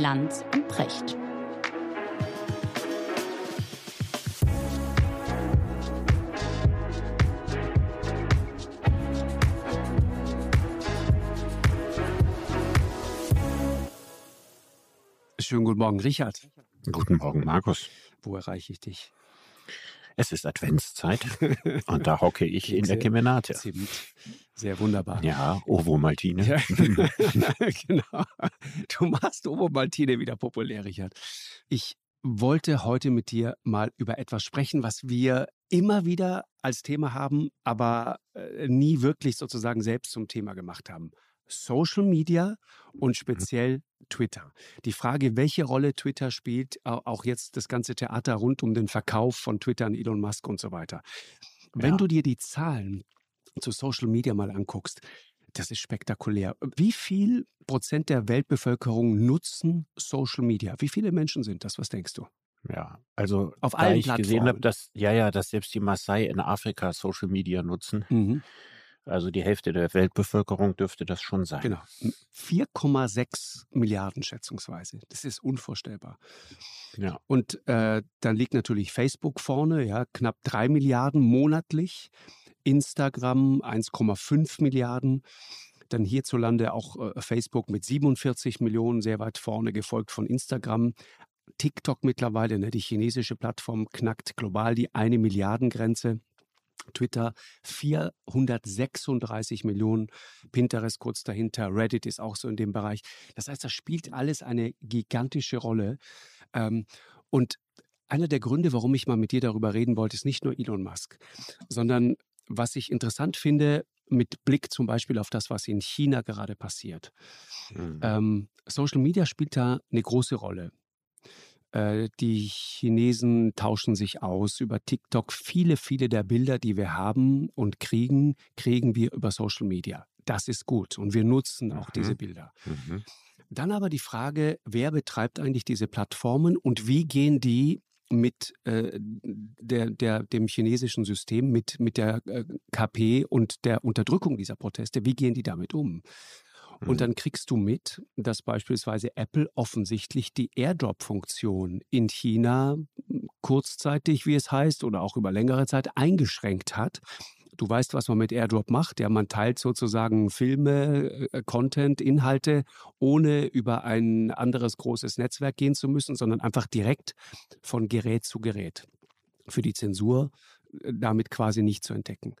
Lanz und Precht. Schönen guten Morgen, Richard. Guten Morgen, Markus. Wo erreiche ich dich? Es ist Adventszeit und da hocke ich in der Kemenate. Zimt. Sehr wunderbar. Ja, Ovo Maltine. Ja, genau. Du machst Ovo Maltine wieder populär, Richard. Ich wollte heute mit dir mal über etwas sprechen, was wir immer wieder als Thema haben, aber äh, nie wirklich sozusagen selbst zum Thema gemacht haben. Social Media und speziell Twitter. Die Frage, welche Rolle Twitter spielt, auch jetzt das ganze Theater rund um den Verkauf von Twitter an Elon Musk und so weiter. Wenn Ja. du dir die Zahlen zu Social Media mal anguckst, das ist spektakulär. Wie viel Prozent der Weltbevölkerung nutzen Social Media? Wie viele Menschen sind das? Was denkst du? Ja, also Auf allen ich gesehen Plattformen. habe, dass ja ja, dass selbst die Maasai in Afrika Social Media nutzen, Mhm. also die Hälfte der Weltbevölkerung dürfte das schon sein. Genau. 4,6 Milliarden schätzungsweise. Das ist unvorstellbar. Ja, Und äh, dann liegt natürlich Facebook vorne, ja, knapp drei Milliarden monatlich. Instagram 1,5 Milliarden. Dann hierzulande auch äh, Facebook mit 47 Millionen, sehr weit vorne, gefolgt von Instagram. TikTok mittlerweile, ne, die chinesische Plattform, knackt global die eine Milliardengrenze. Twitter 436 Millionen, Pinterest kurz dahinter, Reddit ist auch so in dem Bereich. Das heißt, das spielt alles eine gigantische Rolle. Ähm, und einer der Gründe, warum ich mal mit dir darüber reden wollte, ist nicht nur Elon Musk, sondern was ich interessant finde, mit Blick zum Beispiel auf das, was in China gerade passiert. Mhm. Ähm, Social Media spielt da eine große Rolle. Äh, die Chinesen tauschen sich aus über TikTok. Viele, viele der Bilder, die wir haben und kriegen, kriegen wir über Social Media. Das ist gut und wir nutzen auch Mhm. diese Bilder. Mhm. Dann aber die Frage, wer betreibt eigentlich diese Plattformen und wie gehen die mit äh, der, der, dem chinesischen System, mit, mit der äh, KP und der Unterdrückung dieser Proteste, wie gehen die damit um? Mhm. Und dann kriegst du mit, dass beispielsweise Apple offensichtlich die AirDrop-Funktion in China kurzzeitig, wie es heißt, oder auch über längere Zeit eingeschränkt hat. Du weißt, was man mit AirDrop macht. Ja, man teilt sozusagen Filme, äh, Content, Inhalte, ohne über ein anderes großes Netzwerk gehen zu müssen, sondern einfach direkt von Gerät zu Gerät. Für die Zensur äh, damit quasi nicht zu entdecken.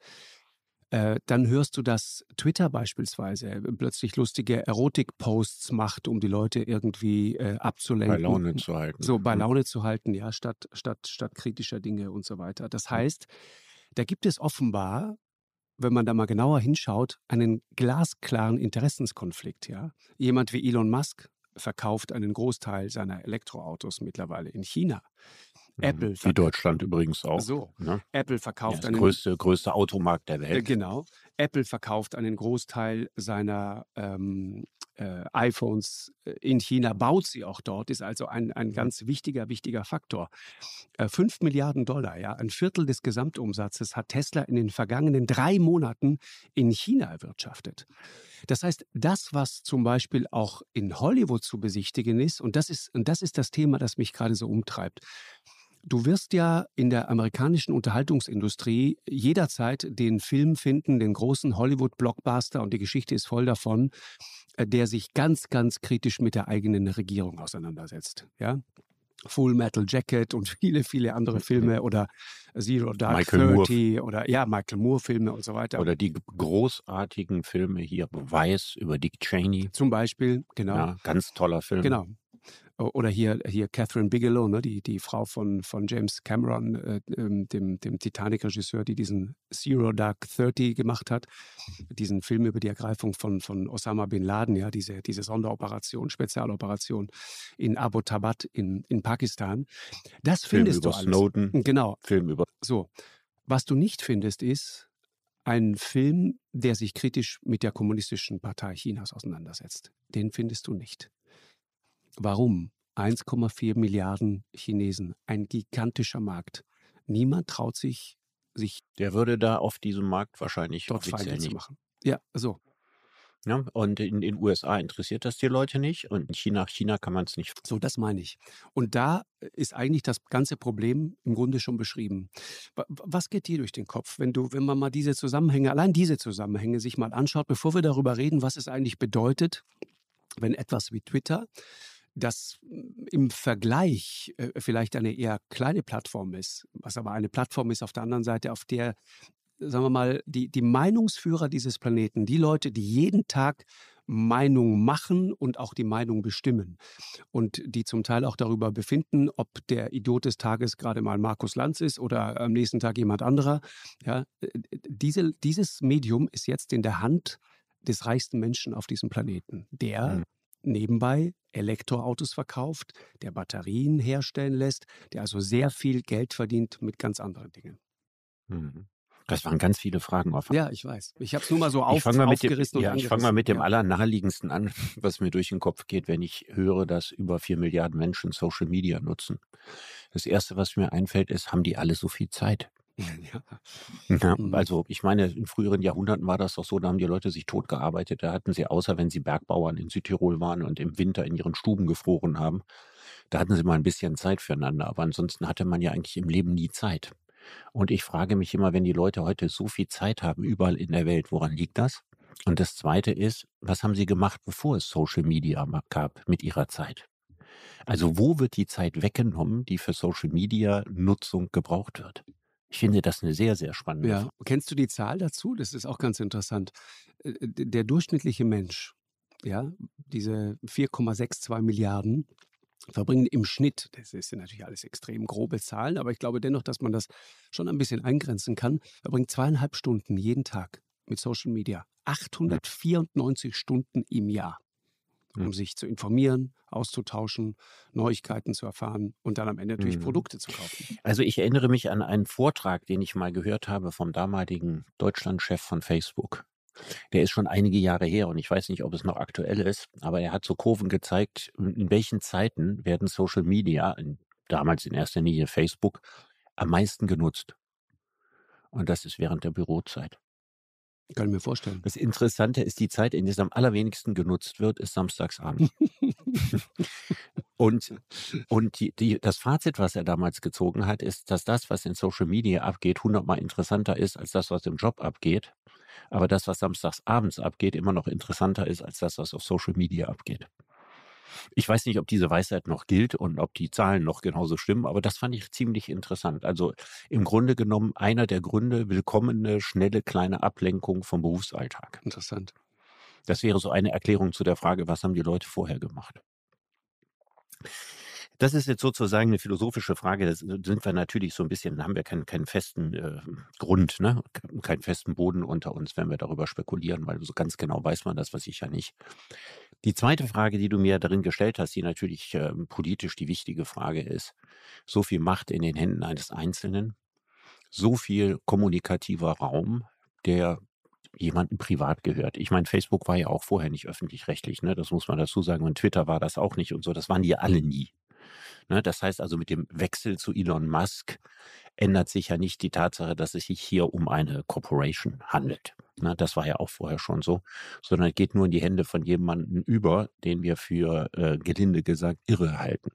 Äh, dann hörst du, dass Twitter beispielsweise plötzlich lustige Erotik-Posts macht, um die Leute irgendwie äh, abzulenken. Bei Laune zu halten. So bei Mhm. Laune zu halten, ja, statt, statt, statt kritischer Dinge und so weiter. Das heißt, da gibt es offenbar, wenn man da mal genauer hinschaut, einen glasklaren Interessenskonflikt, ja. Jemand wie Elon Musk verkauft einen Großteil seiner Elektroautos mittlerweile in China. Mhm. Apple Wie Deutschland übrigens auch. So, Ne? Apple Ja, verkauft das einen größte, größte Automarkt der Welt. Genau. Apple verkauft einen Großteil seiner ähm, äh, iPhones äh, in China, baut sie auch dort, ist also ein, ein ganz wichtiger, wichtiger Faktor. Äh, 5 Milliarden Dollar, ja, ein Viertel des Gesamtumsatzes hat Tesla in den vergangenen drei Monaten in China erwirtschaftet. Das heißt, das, was zum Beispiel auch in Hollywood zu besichtigen ist, und das ist, und das ist das Thema, das mich gerade so umtreibt. Du wirst ja in der amerikanischen Unterhaltungsindustrie jederzeit den Film finden, den großen Hollywood-Blockbuster, und die Geschichte ist voll davon, äh, der sich ganz, ganz kritisch mit der eigenen Regierung auseinandersetzt. Ja? Full Metal Jacket und viele, viele andere Filme oder Zero Dark Michael Moore. 30 oder ja, Michael Moore-Filme und so weiter. Oder die großartigen Filme hier, Weiß über Dick Cheney. Zum Beispiel, genau. Ja, ganz toller Film. Genau. Oder hier, hier Catherine Bigelow, ne, die, die Frau von, von James Cameron, äh, ähm, dem, dem Titanic-Regisseur, die diesen Zero Dark Thirty gemacht hat. Diesen Film über die Ergreifung von, von Osama Bin Laden, ja, diese, diese Sonderoperation, Spezialoperation in Abbottabad in, in Pakistan. Das Film findest über du alles. Snowden, Genau. Film über So. Was du nicht findest, ist ein Film, der sich kritisch mit der kommunistischen Partei Chinas auseinandersetzt. Den findest du nicht. Warum? 1,4 Milliarden Chinesen, ein gigantischer Markt. Niemand traut sich, sich Der würde da auf diesem Markt wahrscheinlich dort offiziell Feinde zu nicht. machen. Ja, so. Ja, und in den USA interessiert das die Leute nicht und in China, China kann man es nicht. So, das meine ich. Und da ist eigentlich das ganze Problem im Grunde schon beschrieben. Was geht dir durch den Kopf, wenn du, wenn man mal diese Zusammenhänge, allein diese Zusammenhänge sich mal anschaut, bevor wir darüber reden, was es eigentlich bedeutet, wenn etwas wie Twitter das im Vergleich äh, vielleicht eine eher kleine Plattform ist, was aber eine Plattform ist auf der anderen Seite, auf der sagen wir mal, die, die Meinungsführer dieses Planeten, die Leute, die jeden Tag Meinung machen und auch die Meinung bestimmen und die zum Teil auch darüber befinden, ob der Idiot des Tages gerade mal Markus Lanz ist oder am nächsten Tag jemand anderer. Ja, äh, diese, dieses Medium ist jetzt in der Hand des reichsten Menschen auf diesem Planeten, der mhm. Nebenbei Elektroautos verkauft, der Batterien herstellen lässt, der also sehr viel Geld verdient mit ganz anderen Dingen. Mhm. Das waren ganz viele Fragen offen. Ja, ich weiß. Ich habe es nur mal so auf, ich mal aufgerissen dem, Ja, ich fange mal mit dem ja. allernaheliegendsten an, was mir durch den Kopf geht, wenn ich höre, dass über vier Milliarden Menschen Social Media nutzen. Das Erste, was mir einfällt, ist, haben die alle so viel Zeit? Ja. Mhm. also ich meine, in früheren Jahrhunderten war das doch so, da haben die Leute sich totgearbeitet. Da hatten sie, außer wenn sie Bergbauern in Südtirol waren und im Winter in ihren Stuben gefroren haben, da hatten sie mal ein bisschen Zeit füreinander. Aber ansonsten hatte man ja eigentlich im Leben nie Zeit. Und ich frage mich immer, wenn die Leute heute so viel Zeit haben, überall in der Welt, woran liegt das? Und das Zweite ist, was haben sie gemacht, bevor es Social Media gab mit ihrer Zeit? Also wo wird die Zeit weggenommen, die für Social Media Nutzung gebraucht wird? Ich finde das eine sehr, sehr spannende ja. Frage. Kennst du die Zahl dazu? Das ist auch ganz interessant. Äh, der durchschnittliche Mensch, ja, diese 4,62 Milliarden, verbringen im Schnitt, das ist ja natürlich alles extrem grobe Zahlen, aber ich glaube dennoch, dass man das schon ein bisschen eingrenzen kann, verbringt zweieinhalb Stunden jeden Tag mit Social Media. 894 Stunden im Jahr, um mhm. sich zu informieren, auszutauschen, Neuigkeiten zu erfahren und dann am Ende natürlich mhm. Produkte zu kaufen. Also ich erinnere mich an einen Vortrag, den ich mal gehört habe vom damaligen Deutschlandchef von Facebook. Der ist schon einige Jahre her und ich weiß nicht, ob es noch aktuell ist, aber er hat so Kurven gezeigt, in welchen Zeiten werden Social Media, damals in erster Linie Facebook, am meisten genutzt. Und das ist während der Bürozeit. Kann ich mir vorstellen. Das Interessante ist, die Zeit, in der es am allerwenigsten genutzt wird, ist samstagsabend. und und die, die, das Fazit, was er damals gezogen hat, ist, dass das, was in Social Media abgeht, hundertmal interessanter ist als das, was im Job abgeht aber das, was samstags abends abgeht, immer noch interessanter ist als das, was auf Social Media abgeht. Ich weiß nicht, ob diese Weisheit noch gilt und ob die Zahlen noch genauso stimmen, aber das fand ich ziemlich interessant. Also im Grunde genommen einer der Gründe, willkommene, schnelle, kleine Ablenkung vom Berufsalltag. Interessant. Das wäre so eine Erklärung zu der Frage, was haben die Leute vorher gemacht? Das ist jetzt sozusagen eine philosophische Frage. Da sind wir natürlich so ein bisschen, haben wir keinen, keinen festen äh, Grund, ne? keinen festen Boden unter uns, wenn wir darüber spekulieren, weil so ganz genau weiß man das, was ich ja nicht. Die zweite Frage, die du mir darin gestellt hast, die natürlich äh, politisch die wichtige Frage ist, so viel Macht in den Händen eines Einzelnen, so viel kommunikativer Raum, der jemandem privat gehört. Ich meine, Facebook war ja auch vorher nicht öffentlich-rechtlich, ne? Das muss man dazu sagen. Und Twitter war das auch nicht und so. Das waren die alle nie. Ne? Das heißt also, mit dem Wechsel zu Elon Musk ändert sich ja nicht die Tatsache, dass es sich hier um eine Corporation handelt. Ne? Das war ja auch vorher schon so, sondern geht nur in die Hände von jemandem über, den wir für, äh, gelinde gesagt, irre halten.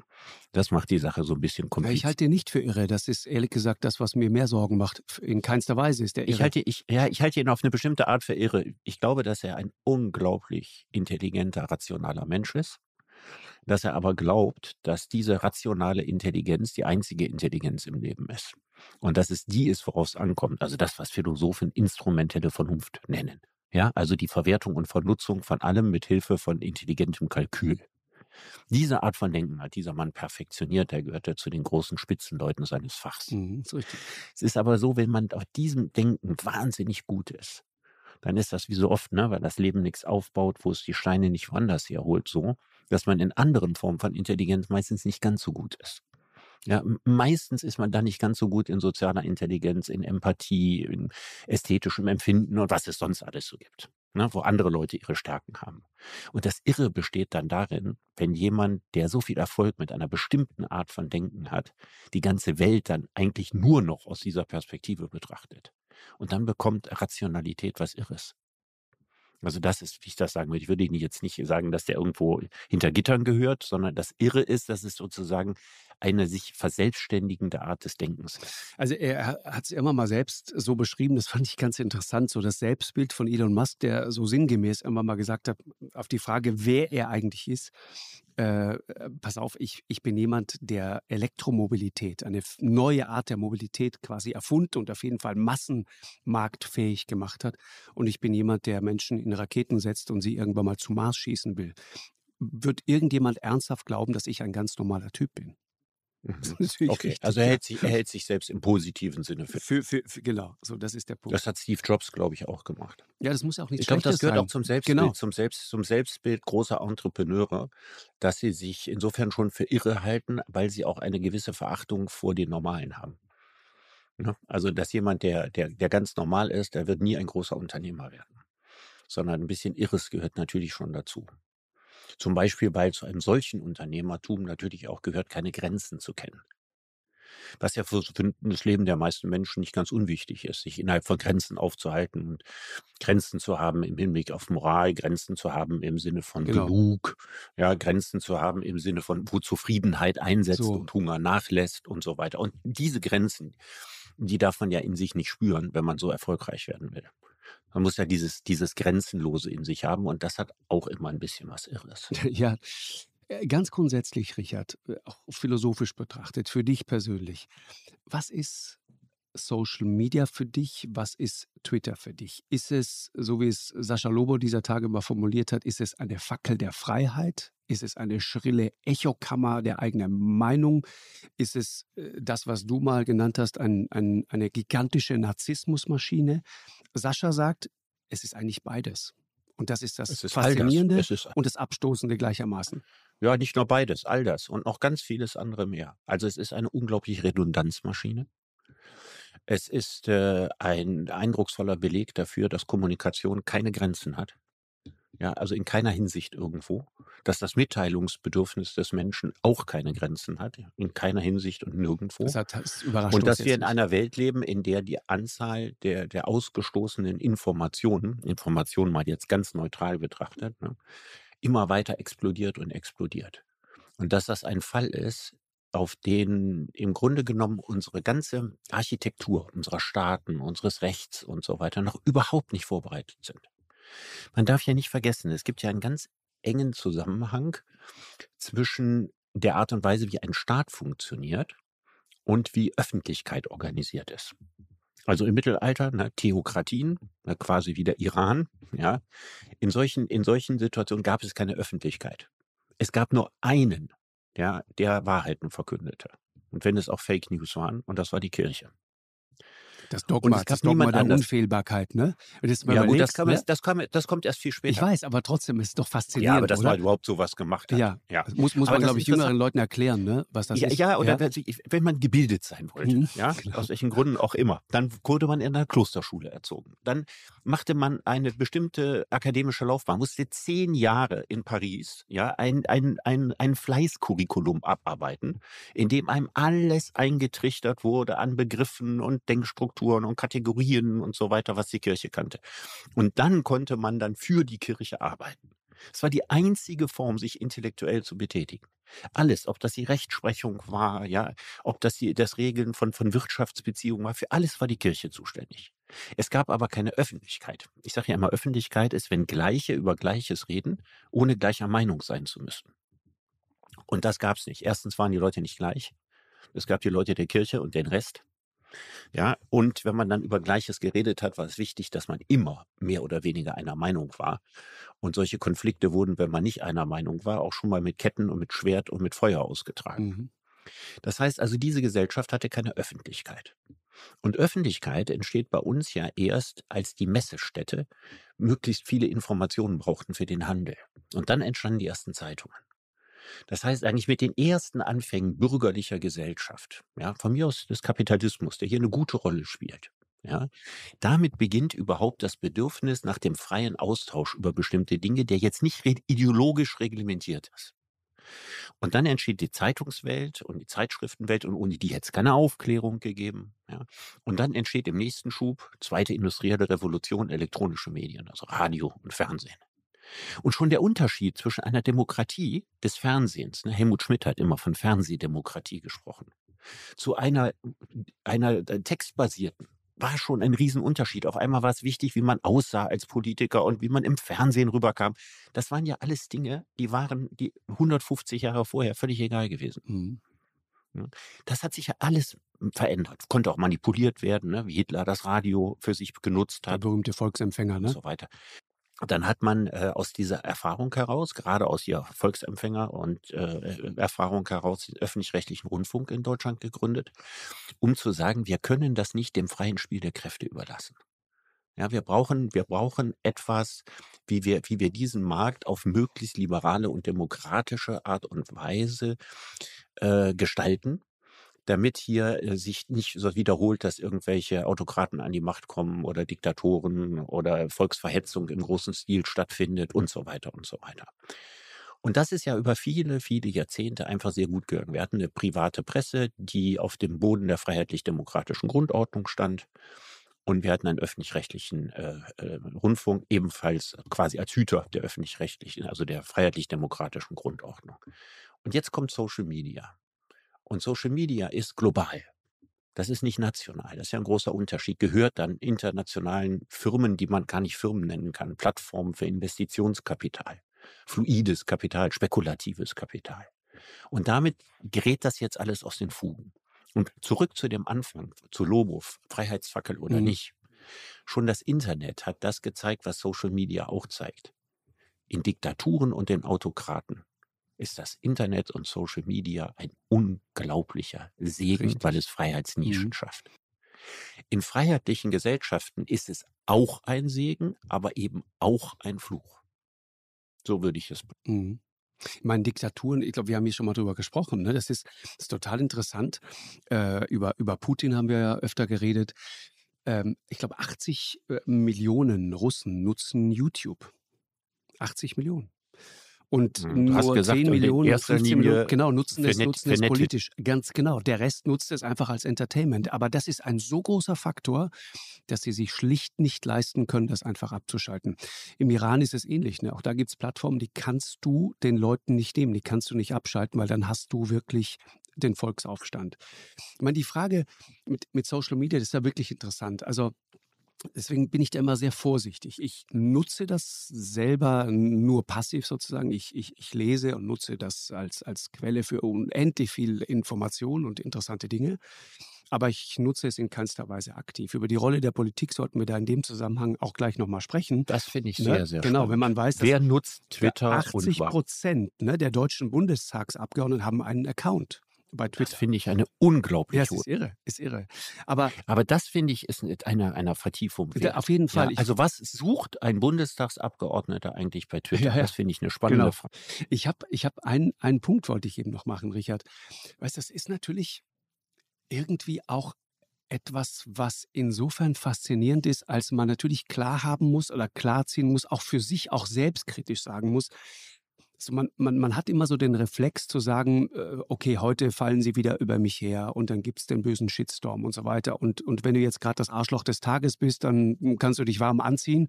Das macht die Sache so ein bisschen kompliziert. ich halte ihn nicht für irre. Das ist ehrlich gesagt das, was mir mehr Sorgen macht. In keinster Weise ist er irre. Ich halte, ich, ja, ich halte ihn auf eine bestimmte Art für irre. Ich glaube, dass er ein unglaublich intelligenter, rationaler Mensch ist dass er aber glaubt, dass diese rationale Intelligenz die einzige Intelligenz im Leben ist. Und dass es die ist, worauf es ankommt. Also das, was Philosophen instrumentelle Vernunft nennen. Ja, also die Verwertung und Vernutzung von allem mit Hilfe von intelligentem Kalkül. Diese Art von Denken hat dieser Mann perfektioniert. Er gehörte zu den großen Spitzenleuten seines Fachs. Mhm, es ist aber so, wenn man auf diesem Denken wahnsinnig gut ist, dann ist das wie so oft, ne, weil das Leben nichts aufbaut, wo es die Steine nicht woanders herholt, so, dass man in anderen Formen von Intelligenz meistens nicht ganz so gut ist. Ja, meistens ist man da nicht ganz so gut in sozialer Intelligenz, in Empathie, in ästhetischem Empfinden und was es sonst alles so gibt, ne, wo andere Leute ihre Stärken haben. Und das Irre besteht dann darin, wenn jemand, der so viel Erfolg mit einer bestimmten Art von Denken hat, die ganze Welt dann eigentlich nur noch aus dieser Perspektive betrachtet. Und dann bekommt Rationalität was Irres. Also das ist, wie ich das sagen würde. Ich würde Ihnen jetzt nicht sagen, dass der irgendwo hinter Gittern gehört, sondern das Irre ist, dass es sozusagen eine sich verselbstständigende Art des Denkens ist. Also er hat es immer mal selbst so beschrieben, das fand ich ganz interessant, so das Selbstbild von Elon Musk, der so sinngemäß immer mal gesagt hat, auf die Frage, wer er eigentlich ist, äh, pass auf, ich, ich bin jemand, der Elektromobilität, eine neue Art der Mobilität quasi erfunden und auf jeden Fall massenmarktfähig gemacht hat. Und ich bin jemand, der Menschen in Raketen setzt und sie irgendwann mal zum Mars schießen will. Wird irgendjemand ernsthaft glauben, dass ich ein ganz normaler Typ bin? Mhm. Okay, richtig, also er hält, sich, er hält sich selbst im positiven Sinne fit. Für, für, für, genau, so das ist der Punkt. Das hat Steve Jobs, glaube ich, auch gemacht. Ja, das muss auch nicht Ich glaube, das gehört sein. auch zum Selbstbild, genau. zum, Selbst, zum Selbstbild großer Entrepreneure, dass sie sich insofern schon für irre halten, weil sie auch eine gewisse Verachtung vor den Normalen haben. Ne? Also, dass jemand, der, der, der ganz normal ist, der wird nie ein großer Unternehmer werden. Sondern ein bisschen Irres gehört natürlich schon dazu. Zum Beispiel, weil zu einem solchen Unternehmertum natürlich auch gehört, keine Grenzen zu kennen. Was ja für das Leben der meisten Menschen nicht ganz unwichtig ist, sich innerhalb von Grenzen aufzuhalten und Grenzen zu haben im Hinblick auf Moral, Grenzen zu haben im Sinne von genau. genug, ja, Grenzen zu haben im Sinne von, wo Zufriedenheit einsetzt so. und Hunger nachlässt und so weiter. Und diese Grenzen, die darf man ja in sich nicht spüren, wenn man so erfolgreich werden will. Man muss ja dieses, dieses Grenzenlose in sich haben und das hat auch immer ein bisschen was Irres. Ja, äh, ganz grundsätzlich, Richard, äh, auch philosophisch betrachtet, für dich persönlich, was ist Social Media für dich? Was ist Twitter für dich? Ist es, so wie es Sascha Lobo dieser Tage mal formuliert hat, ist es eine Fackel der Freiheit? Ist es eine schrille Echokammer der eigenen Meinung? Ist es äh, das, was du mal genannt hast, ein, ein, eine gigantische Narzissmusmaschine? Sascha sagt, es ist eigentlich beides. Und das ist das ist Faszinierende das. Ist und das Abstoßende gleichermaßen. Ja, nicht nur beides, all das und noch ganz vieles andere mehr. Also es ist eine unglaubliche Redundanzmaschine. Es ist äh, ein eindrucksvoller Beleg dafür, dass Kommunikation keine Grenzen hat. Ja, also in keiner Hinsicht irgendwo, dass das Mitteilungsbedürfnis des Menschen auch keine Grenzen hat, in keiner Hinsicht und nirgendwo. Das, hat, das und dass wir in einer Welt leben, in der die Anzahl der, der ausgestoßenen Informationen, Informationen mal jetzt ganz neutral betrachtet, ne, immer weiter explodiert und explodiert. Und dass das ein Fall ist, auf den im Grunde genommen unsere ganze Architektur unserer Staaten, unseres Rechts und so weiter noch überhaupt nicht vorbereitet sind. Man darf ja nicht vergessen, es gibt ja einen ganz engen Zusammenhang zwischen der Art und Weise, wie ein Staat funktioniert und wie Öffentlichkeit organisiert ist. Also im Mittelalter, ne, Theokratien, ne, quasi wie der Iran, ja. In solchen, in solchen Situationen gab es keine Öffentlichkeit. Es gab nur einen der, der Wahrheiten verkündete. Und wenn es auch Fake News waren, und das war die Kirche. Das Dogma, das Dogma der anders. Unfehlbarkeit, ne? Das ja gut, das, kann, ne? das, kann, das, kommt erst viel später. Ich weiß, aber trotzdem ist es doch faszinierend, Ja, aber dass man überhaupt sowas gemacht hat. Ja, ja. Das muss, muss man, glaube ich, jüngeren Leuten erklären, ne? was das ja, ist. Ja, oder ja? wenn man gebildet sein wollte, mhm, ja, genau. aus welchen Gründen auch immer, dann wurde man in einer Klosterschule erzogen. Dann machte man eine bestimmte akademische Laufbahn, musste zehn Jahre in Paris ja, ein, ein, ein, ein Fleißcurriculum abarbeiten, in dem einem alles eingetrichtert wurde an Begriffen und Denkstrukturen und Kategorien und so weiter, was die Kirche kannte. Und dann konnte man dann für die Kirche arbeiten. Es war die einzige Form, sich intellektuell zu betätigen. Alles, ob das die Rechtsprechung war, ja, ob das die, das Regeln von, von Wirtschaftsbeziehungen war, für alles war die Kirche zuständig. Es gab aber keine Öffentlichkeit. Ich sage ja immer, Öffentlichkeit ist, wenn Gleiche über Gleiches reden, ohne gleicher Meinung sein zu müssen. Und das gab es nicht. Erstens waren die Leute nicht gleich. Es gab die Leute der Kirche und den Rest. Ja, und wenn man dann über Gleiches geredet hat, war es wichtig, dass man immer mehr oder weniger einer Meinung war. Und solche Konflikte wurden, wenn man nicht einer Meinung war, auch schon mal mit Ketten und mit Schwert und mit Feuer ausgetragen. Mhm. Das heißt also, diese Gesellschaft hatte keine Öffentlichkeit. Und Öffentlichkeit entsteht bei uns ja erst als die Messestätte möglichst viele Informationen brauchten für den Handel. Und dann entstanden die ersten Zeitungen. Das heißt eigentlich mit den ersten Anfängen bürgerlicher Gesellschaft, ja, von mir aus des Kapitalismus, der hier eine gute Rolle spielt. Ja, damit beginnt überhaupt das Bedürfnis nach dem freien Austausch über bestimmte Dinge, der jetzt nicht ideologisch reglementiert ist. Und dann entsteht die Zeitungswelt und die Zeitschriftenwelt und ohne die hätte es keine Aufklärung gegeben. Ja. Und dann entsteht im nächsten Schub zweite industrielle Revolution, elektronische Medien, also Radio und Fernsehen. Und schon der Unterschied zwischen einer Demokratie des Fernsehens, ne, Helmut Schmidt hat immer von Fernsehdemokratie gesprochen, zu einer, einer äh, textbasierten, war schon ein Riesenunterschied. Auf einmal war es wichtig, wie man aussah als Politiker und wie man im Fernsehen rüberkam. Das waren ja alles Dinge, die waren die 150 Jahre vorher völlig egal gewesen. Mhm. Das hat sich ja alles verändert. Konnte auch manipuliert werden, ne? wie Hitler das Radio für sich genutzt hat. Der berühmte Volksempfänger, ne? Und so weiter dann hat man äh, aus dieser Erfahrung heraus, gerade aus ihrer Volksempfänger und äh, Erfahrung heraus, den öffentlich-rechtlichen Rundfunk in Deutschland gegründet, um zu sagen, wir können das nicht dem freien Spiel der Kräfte überlassen. Ja, wir brauchen, wir brauchen etwas, wie wir, wie wir diesen Markt auf möglichst liberale und demokratische Art und Weise äh, gestalten damit hier äh, sich nicht so wiederholt, dass irgendwelche Autokraten an die Macht kommen oder Diktatoren oder Volksverhetzung im großen Stil stattfindet und so weiter und so weiter. Und das ist ja über viele, viele Jahrzehnte einfach sehr gut gegangen. Wir hatten eine private Presse, die auf dem Boden der freiheitlich-demokratischen Grundordnung stand. Und wir hatten einen öffentlich-rechtlichen äh, äh, Rundfunk, ebenfalls quasi als Hüter der öffentlich-rechtlichen, also der freiheitlich-demokratischen Grundordnung. Und jetzt kommt Social Media. Und Social Media ist global. Das ist nicht national. Das ist ja ein großer Unterschied. Gehört dann internationalen Firmen, die man gar nicht Firmen nennen kann. Plattformen für Investitionskapital. Fluides Kapital, spekulatives Kapital. Und damit gerät das jetzt alles aus den Fugen. Und zurück zu dem Anfang, zu Lobo, Freiheitsfackel oder mhm. nicht. Schon das Internet hat das gezeigt, was Social Media auch zeigt. In Diktaturen und in Autokraten ist das Internet und Social Media ein unglaublicher Segen, Richtig. weil es Freiheitsnischen mhm. schafft. In freiheitlichen Gesellschaften ist es auch ein Segen, aber eben auch ein Fluch. So würde ich es. Mhm. Ich meine, Diktaturen, ich glaube, wir haben hier schon mal drüber gesprochen. Ne? Das, ist, das ist total interessant. Äh, über, über Putin haben wir ja öfter geredet. Ähm, ich glaube, 80 äh, Millionen Russen nutzen YouTube. 80 Millionen. Und hm, nur gesagt, 10 Millionen, 15 Millionen, genau, nutzen es, nutzen es politisch. Ganz genau. Der Rest nutzt es einfach als Entertainment. Aber das ist ein so großer Faktor, dass sie sich schlicht nicht leisten können, das einfach abzuschalten. Im Iran ist es ähnlich. Ne? Auch da gibt es Plattformen, die kannst du den Leuten nicht nehmen. Die kannst du nicht abschalten, weil dann hast du wirklich den Volksaufstand. Ich meine, die Frage mit, mit Social Media, das ist ja wirklich interessant. Also Deswegen bin ich da immer sehr vorsichtig. Ich nutze das selber nur passiv sozusagen. Ich, ich, ich lese und nutze das als, als Quelle für unendlich viel Information und interessante Dinge. Aber ich nutze es in keinster Weise aktiv. Über die Rolle der Politik sollten wir da in dem Zusammenhang auch gleich nochmal sprechen. Das finde ich ne? sehr, sehr Genau, spannend. wenn man weiß, dass Wer nutzt Twitter 80 Prozent ne, der deutschen Bundestagsabgeordneten haben einen Account bei Twitter. Finde ich eine unglaubliche. Ja, ist irre, ist irre. Aber, Aber das finde ich ist einer einer Vertiefung. Wert. Auf jeden Fall. Ja, also was sucht ein Bundestagsabgeordneter eigentlich bei Twitter? Ja, ja. Das finde ich eine spannende genau. Frage. Ich habe ich hab einen, einen Punkt wollte ich eben noch machen, Richard. Weißt, das ist natürlich irgendwie auch etwas, was insofern faszinierend ist, als man natürlich klar haben muss oder klarziehen muss, auch für sich auch selbstkritisch sagen muss, so man, man, man hat immer so den Reflex zu sagen, äh, okay, heute fallen sie wieder über mich her und dann gibt es den bösen Shitstorm und so weiter. Und, und wenn du jetzt gerade das Arschloch des Tages bist, dann kannst du dich warm anziehen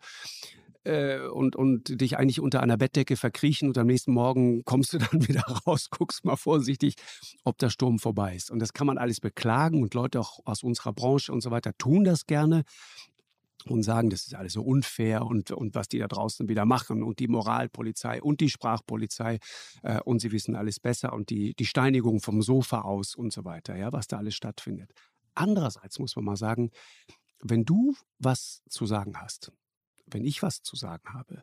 äh, und, und dich eigentlich unter einer Bettdecke verkriechen und am nächsten Morgen kommst du dann wieder raus, guckst mal vorsichtig, ob der Sturm vorbei ist. Und das kann man alles beklagen und Leute auch aus unserer Branche und so weiter tun das gerne und sagen, das ist alles so unfair und, und was die da draußen wieder machen und die Moralpolizei und die Sprachpolizei äh, und sie wissen alles besser und die, die Steinigung vom Sofa aus und so weiter, ja, was da alles stattfindet. Andererseits muss man mal sagen, wenn du was zu sagen hast, wenn ich was zu sagen habe,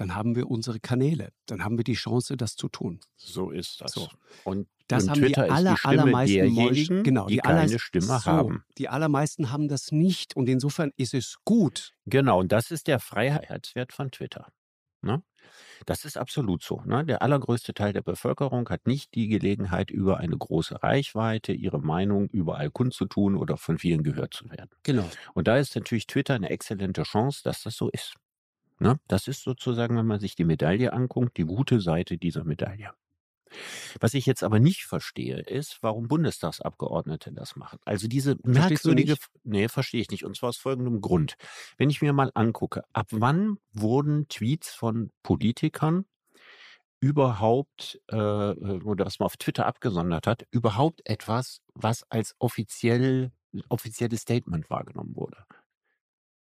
dann haben wir unsere Kanäle, dann haben wir die Chance, das zu tun. So ist das. So. Und das haben Twitter die aller, allermeisten Menschen, genau, die, die keine Stimme so, haben. Die allermeisten haben das nicht und insofern ist es gut. Genau, und das ist der Freiheitswert von Twitter. Ne? Das ist absolut so. Ne? Der allergrößte Teil der Bevölkerung hat nicht die Gelegenheit, über eine große Reichweite ihre Meinung überall kundzutun oder von vielen gehört zu werden. Genau. Und da ist natürlich Twitter eine exzellente Chance, dass das so ist. Ne? Das ist sozusagen, wenn man sich die Medaille anguckt, die gute Seite dieser Medaille. Was ich jetzt aber nicht verstehe, ist, warum Bundestagsabgeordnete das machen. Also diese merkwürdige, nee, verstehe ich nicht. Und zwar aus folgendem Grund. Wenn ich mir mal angucke, ab wann wurden Tweets von Politikern überhaupt, äh, oder was man auf Twitter abgesondert hat, überhaupt etwas, was als offiziell, offizielles Statement wahrgenommen wurde?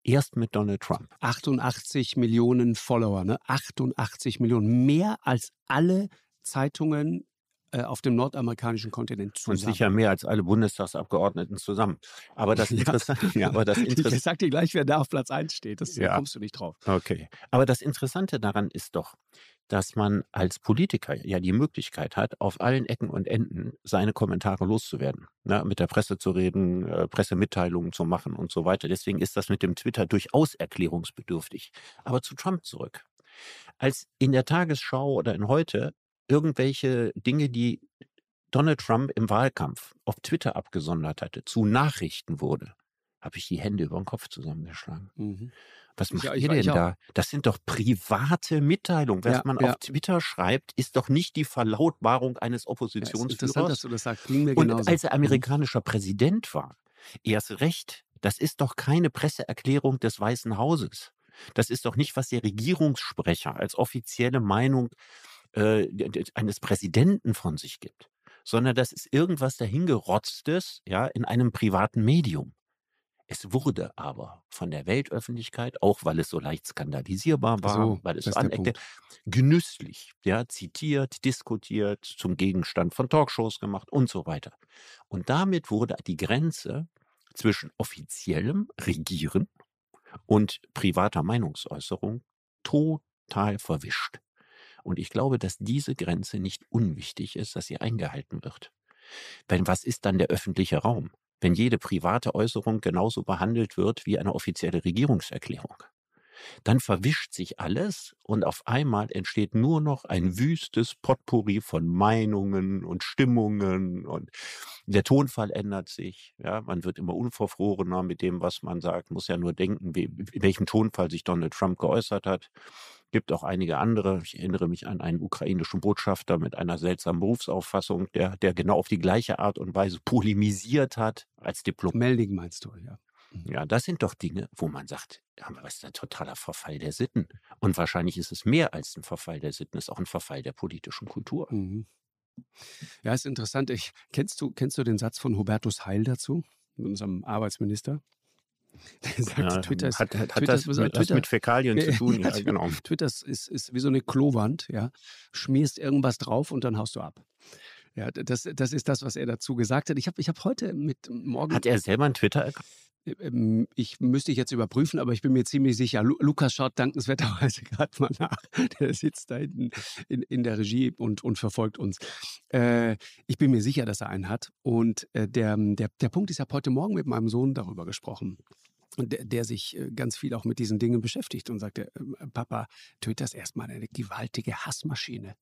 Erst mit Donald Trump. 88 Millionen Follower, ne? 88 Millionen. Mehr als alle Zeitungen äh, auf dem nordamerikanischen Kontinent Und zusammen. sicher mehr als alle Bundestagsabgeordneten zusammen. Aber das. Interessante, ja, aber das Ich Interessante, sag dir gleich, wer da auf Platz 1 steht. Das, Da Ja. kommst du nicht drauf. okay. Aber das Interessante daran ist doch, dass man als Politiker ja die Möglichkeit hat, auf allen Ecken und Enden seine Kommentare loszuwerden, ne? mit der Presse zu reden, äh, Pressemitteilungen zu machen und so weiter. Deswegen ist das mit dem Twitter durchaus erklärungsbedürftig. Aber zu Trump zurück. Als in der Tagesschau oder in heute irgendwelche Dinge, die Donald Trump im Wahlkampf auf Twitter abgesondert hatte, zu Nachrichten wurde, habe ich die Hände über den Kopf zusammengeschlagen. Mhm. Was macht ich ihr denn da? Das sind doch private Mitteilungen. Was Ja, man ja. auf Twitter schreibt, ist doch nicht die Verlautbarung eines Ja, ist interessant, Oppositionsführers. dass du das sagst. Ging mir Und genauso. als er Mhm. amerikanischer Präsident war, erst recht, das ist doch keine Presseerklärung des Weißen Hauses. Das ist doch nicht, was der Regierungssprecher als offizielle Meinung äh, eines Präsidenten von sich gibt, sondern das ist irgendwas dahingerotztes, ja, in einem privaten Medium. Es wurde aber von der Weltöffentlichkeit, auch weil es so leicht skandalisierbar war, So, weil es so aneckte, genüsslich, ja, zitiert, diskutiert, zum Gegenstand von Talkshows gemacht und so weiter. Und damit wurde die Grenze zwischen offiziellem Regieren und privater Meinungsäußerung total verwischt. Und ich glaube, dass diese Grenze nicht unwichtig ist, dass sie eingehalten wird. Denn was ist dann der öffentliche Raum, wenn jede private Äußerung genauso behandelt wird wie eine offizielle Regierungserklärung? Dann verwischt sich alles und auf einmal entsteht nur noch ein wüstes Potpourri von Meinungen und Stimmungen und der Tonfall ändert sich. Ja, man wird immer unverfrorener mit dem, was man sagt. Muss ja nur denken, wie, in welchem Tonfall sich Donald Trump geäußert hat. Gibt auch einige andere. Ich erinnere mich an einen ukrainischen Botschafter mit einer seltsamen Berufsauffassung, der, der genau auf die gleiche Art und Weise polemisiert hat als Diplomat. Melding meinst du, ja. Ja, das sind doch Dinge, wo man sagt, aber was ist ein totaler Verfall der Sitten? Und wahrscheinlich ist es mehr als ein Verfall der Sitten, es ist auch ein Verfall der politischen Kultur. Mhm. Ja, ist interessant. Ich, kennst, du, kennst du den Satz von Hubertus Heil dazu, unserem Arbeitsminister? Ja, Twitter ist, hat, hat, hat Twitter das mit, Twitter- mit Fäkalien zu tun? Ja, genau. Twitter ist, ist, ist wie so eine Klowand, ja. Schmierst irgendwas drauf und dann haust du ab. Ja, das, das ist das, was er dazu gesagt hat. Ich habe ich hab heute mit morgen. Hat er selber einen Twitter-Account? Ähm, Ich müsste ich jetzt überprüfen, aber ich bin mir ziemlich sicher. Lu Lukas schaut dankenswerterweise gerade mal nach. Der sitzt da hinten in, in der Regie und, und verfolgt uns. Äh, ich bin mir sicher, dass er einen hat. Und äh, der, der, der Punkt ist, ich habe heute Morgen mit meinem Sohn darüber gesprochen. Und der, der sich äh, ganz viel auch mit diesen Dingen beschäftigt und sagte, äh, Papa, Twitter ist erstmal eine gewaltige Hassmaschine.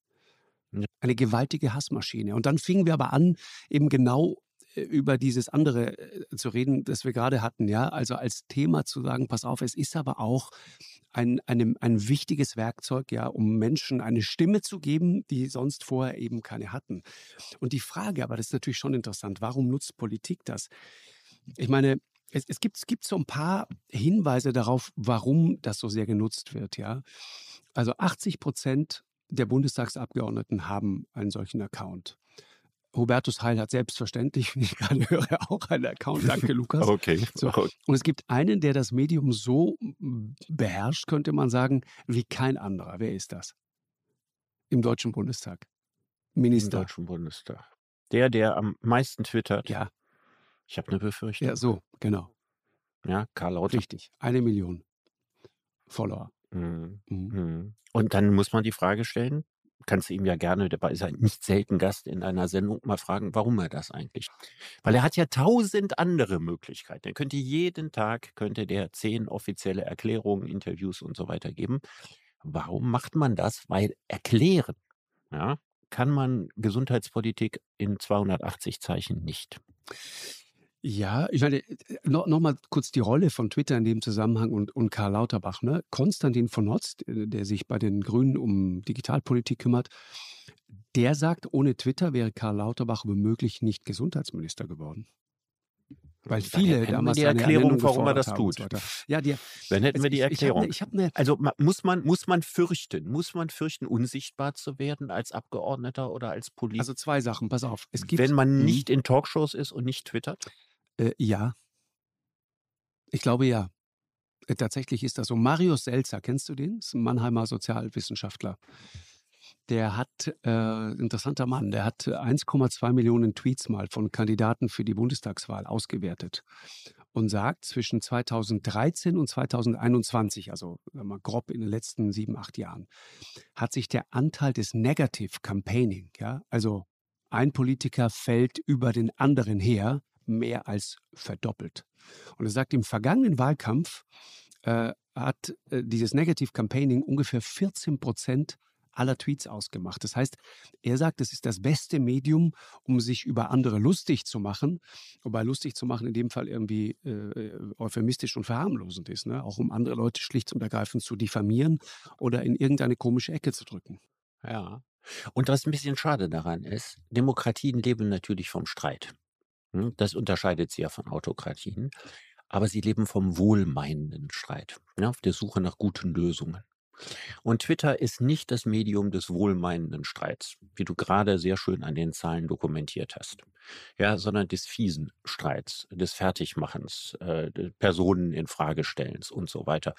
Eine gewaltige Hassmaschine. Und dann fingen wir aber an, eben genau über dieses andere äh, zu reden, das wir gerade hatten, ja, also als Thema zu sagen, pass auf, es ist aber auch ein, ein, ein wichtiges Werkzeug, ja, um Menschen eine Stimme zu geben, die sonst vorher eben keine hatten. Und die Frage, aber das ist natürlich schon interessant, warum nutzt Politik das? Ich meine, es, es, gibt, es gibt so ein paar Hinweise darauf, warum das so sehr genutzt wird, ja. Also 80 Prozent der Bundestagsabgeordneten haben einen solchen Account. Hubertus Heil hat selbstverständlich, wie ich gerade höre, auch einen Account. Danke, Lukas. Okay. So. Und es gibt einen, der das Medium so mm, beherrscht, könnte man sagen, wie kein anderer. Wer ist das? Im Deutschen Bundestag. Im Minister. Deutschen Bundestag. Der, der am meisten twittert. Ja, Ich habe eine Befürchtung. ja, so, genau. Ja, Karl Lauter. Richtig. Eine Million Follower. Mhm. Mhm. Mhm. Und dann muss man die Frage stellen, kannst du ihm ja gerne, der ist ein nicht selten Gast in einer Sendung, mal fragen, warum er das eigentlich? Weil er hat ja tausend andere Möglichkeiten. Er könnte jeden Tag, könnte der zehn offizielle Erklärungen, Interviews und so weiter geben. Warum macht man das? Weil erklären, ja, kann man Gesundheitspolitik in 280 Zeichen nicht. Ja, ich meine, noch, noch mal kurz die Rolle von Twitter in dem Zusammenhang und, und Karl Lauterbach. Ne? Konstantin von Notz, der sich bei den Grünen um Digitalpolitik kümmert, der sagt, ohne Twitter wäre Karl Lauterbach womöglich nicht Gesundheitsminister geworden. Weil viele damals die Erklärung, warum er das tut. Ja, die, dann hätten also wir die Erklärung. Ich hab ne, ich hab ne also muss man muss man fürchten, muss man fürchten, unsichtbar zu werden als Abgeordneter oder als Politiker? Also zwei Sachen. Pass auf. Es gibt, wenn man nicht in Talkshows ist und nicht twittert. Äh, ja, ich glaube ja. Äh, tatsächlich ist das so. Marius Selzer, kennst du den? Ist ein Mannheimer Sozialwissenschaftler der hat, äh, interessanter Mann, der hat 1,2 Millionen Tweets mal von Kandidaten für die Bundestagswahl ausgewertet und sagt, zwischen 2013 und 2021, also mal grob in den letzten sieben, acht Jahren, hat sich der Anteil des Negative Campaigning, ja, also ein Politiker fällt über den anderen her, mehr als verdoppelt. Und er sagt, im vergangenen Wahlkampf äh, hat äh, dieses Negative Campaigning ungefähr 14 Prozent aller Tweets ausgemacht. Das heißt, er sagt, es ist das beste Medium, um sich über andere lustig zu machen, wobei lustig zu machen in dem Fall irgendwie äh, euphemistisch und verharmlosend ist, ne? auch um andere Leute schlicht und ergreifend zu diffamieren oder in irgendeine komische Ecke zu drücken. Ja. Und was ein bisschen schade daran ist, Demokratien leben natürlich vom Streit. Hm? Das unterscheidet sie ja von Autokratien. Aber sie leben vom wohlmeinenden Streit, ne? auf der Suche nach guten Lösungen. Und Twitter ist nicht das Medium des wohlmeinenden Streits, wie du gerade sehr schön an den Zahlen dokumentiert hast. Ja, sondern des fiesen Streits, des Fertigmachens, äh, Personen in Frage stellens und so weiter.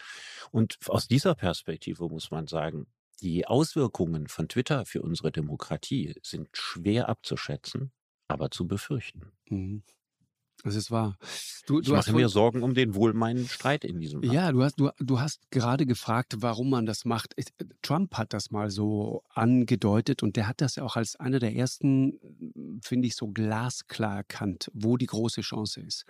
Und aus dieser Perspektive muss man sagen, die Auswirkungen von Twitter für unsere Demokratie sind schwer abzuschätzen, aber zu befürchten. Mhm. Das ist wahr. Du, du ich mache mir Sorgen um den wohlmeinenden Streit in diesem Land. Ja, du hast, du, du hast gerade gefragt, warum man das macht. Trump hat das mal so angedeutet und der hat das ja auch als einer der ersten, finde ich, so glasklar erkannt, wo die große Chance ist.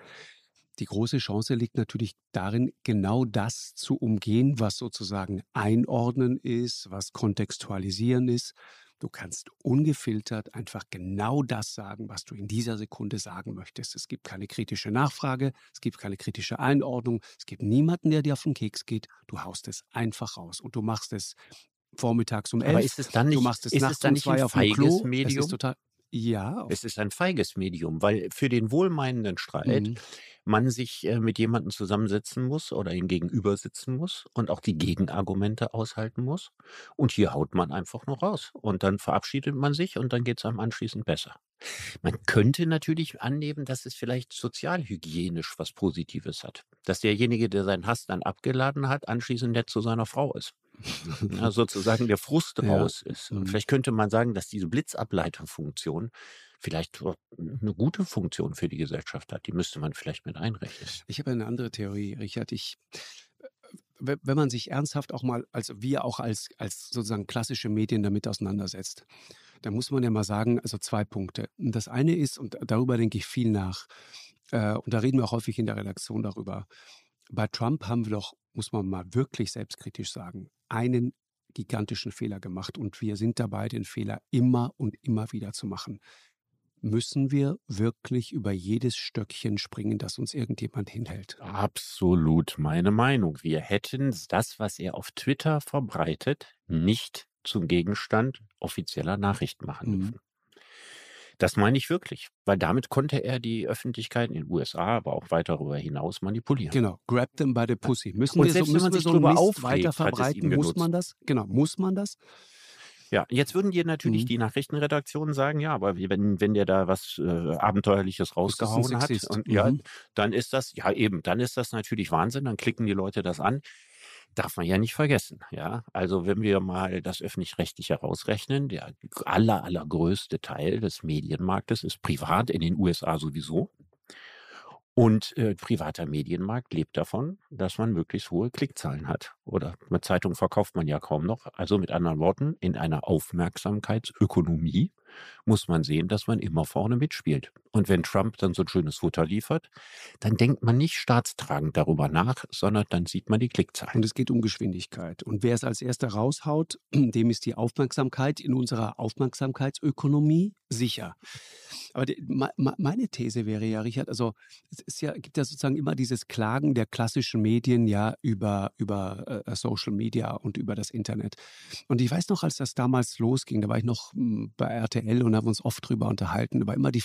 Die große Chance liegt natürlich darin, genau das zu umgehen, was sozusagen einordnen ist, was kontextualisieren ist Du kannst ungefiltert einfach genau das sagen, was du in dieser Sekunde sagen möchtest. Es gibt keine kritische Nachfrage, es gibt keine kritische Einordnung, es gibt niemanden, der dir auf den Keks geht. Du haust es einfach raus und du machst es vormittags um elf. Aber ist es dann nicht, du machst es ist nachts es dann nicht um zwei ein auf dem Klo. Medium? Ja. Es ist ein feiges Medium, weil für den wohlmeinenden Streit mhm. man sich äh, mit jemandem zusammensetzen muss oder ihm gegenüber sitzen muss und auch die Gegenargumente aushalten muss. Und hier haut man einfach nur raus. Und dann verabschiedet man sich und dann geht es einem anschließend besser. Man könnte natürlich annehmen, dass es vielleicht sozialhygienisch was Positives hat. Dass derjenige, der seinen Hass dann abgeladen hat, anschließend nett zu seiner Frau ist. ja, sozusagen der Frust ja. raus ist. Und mhm. vielleicht könnte man sagen, dass diese Blitzableiterfunktion vielleicht eine gute Funktion für die Gesellschaft hat. Die müsste man vielleicht mit einrechnen. Ich habe eine andere Theorie, Richard. Ich, wenn man sich ernsthaft auch mal, also wir auch als, als sozusagen klassische Medien damit auseinandersetzt, dann muss man ja mal sagen, also zwei Punkte. Das eine ist, und darüber denke ich viel nach, äh, und da reden wir auch häufig in der Redaktion darüber, bei Trump haben wir doch, muss man mal wirklich selbstkritisch sagen, einen gigantischen Fehler gemacht und wir sind dabei, den Fehler immer und immer wieder zu machen. Müssen wir wirklich über jedes Stöckchen springen, das uns irgendjemand hinhält? Absolut meine Meinung. Wir hätten das, was er auf Twitter verbreitet, nicht zum Gegenstand offizieller Nachrichten machen mhm. dürfen. Mhm. Das meine ich wirklich, weil damit konnte er die Öffentlichkeit in den USA, aber auch weiter darüber hinaus manipulieren. Genau, grab them by the pussy. Müssen Und wir so, müssen wir so einen Mist weiter verbreiten? Muss man das? Genau, muss man das? Ja, jetzt würden dir natürlich mhm. die Nachrichtenredaktionen sagen, ja, aber wenn, wenn der da was äh, Abenteuerliches rausgehauen hat, und, mhm. ja, dann ist das, ja eben, dann ist das natürlich Wahnsinn, dann klicken die Leute das an darf man ja nicht vergessen. Ja, also wenn wir mal das öffentlich-rechtliche herausrechnen, der aller, allergrößte Teil des Medienmarktes ist privat in den USA sowieso. Und äh, privater Medienmarkt lebt davon, dass man möglichst hohe Klickzahlen hat. Oder mit Zeitung verkauft man ja kaum noch. Also mit anderen Worten, in einer Aufmerksamkeitsökonomie muss man sehen, dass man immer vorne mitspielt. Und wenn Trump dann so ein schönes Futter liefert, dann denkt man nicht staatstragend darüber nach, sondern dann sieht man die Klickzahlen. Und es geht um Geschwindigkeit. Und wer es als erster raushaut, dem ist die Aufmerksamkeit in unserer Aufmerksamkeitsökonomie sicher. Aber die, meine These wäre ja, Richard, also es ja, gibt ja sozusagen immer dieses Klagen der klassischen Medien ja über, über äh, Social Media und über das Internet. Und ich weiß noch, als das damals losging, da war ich noch hm, bei RTL und haben uns oft drüber unterhalten, war immer die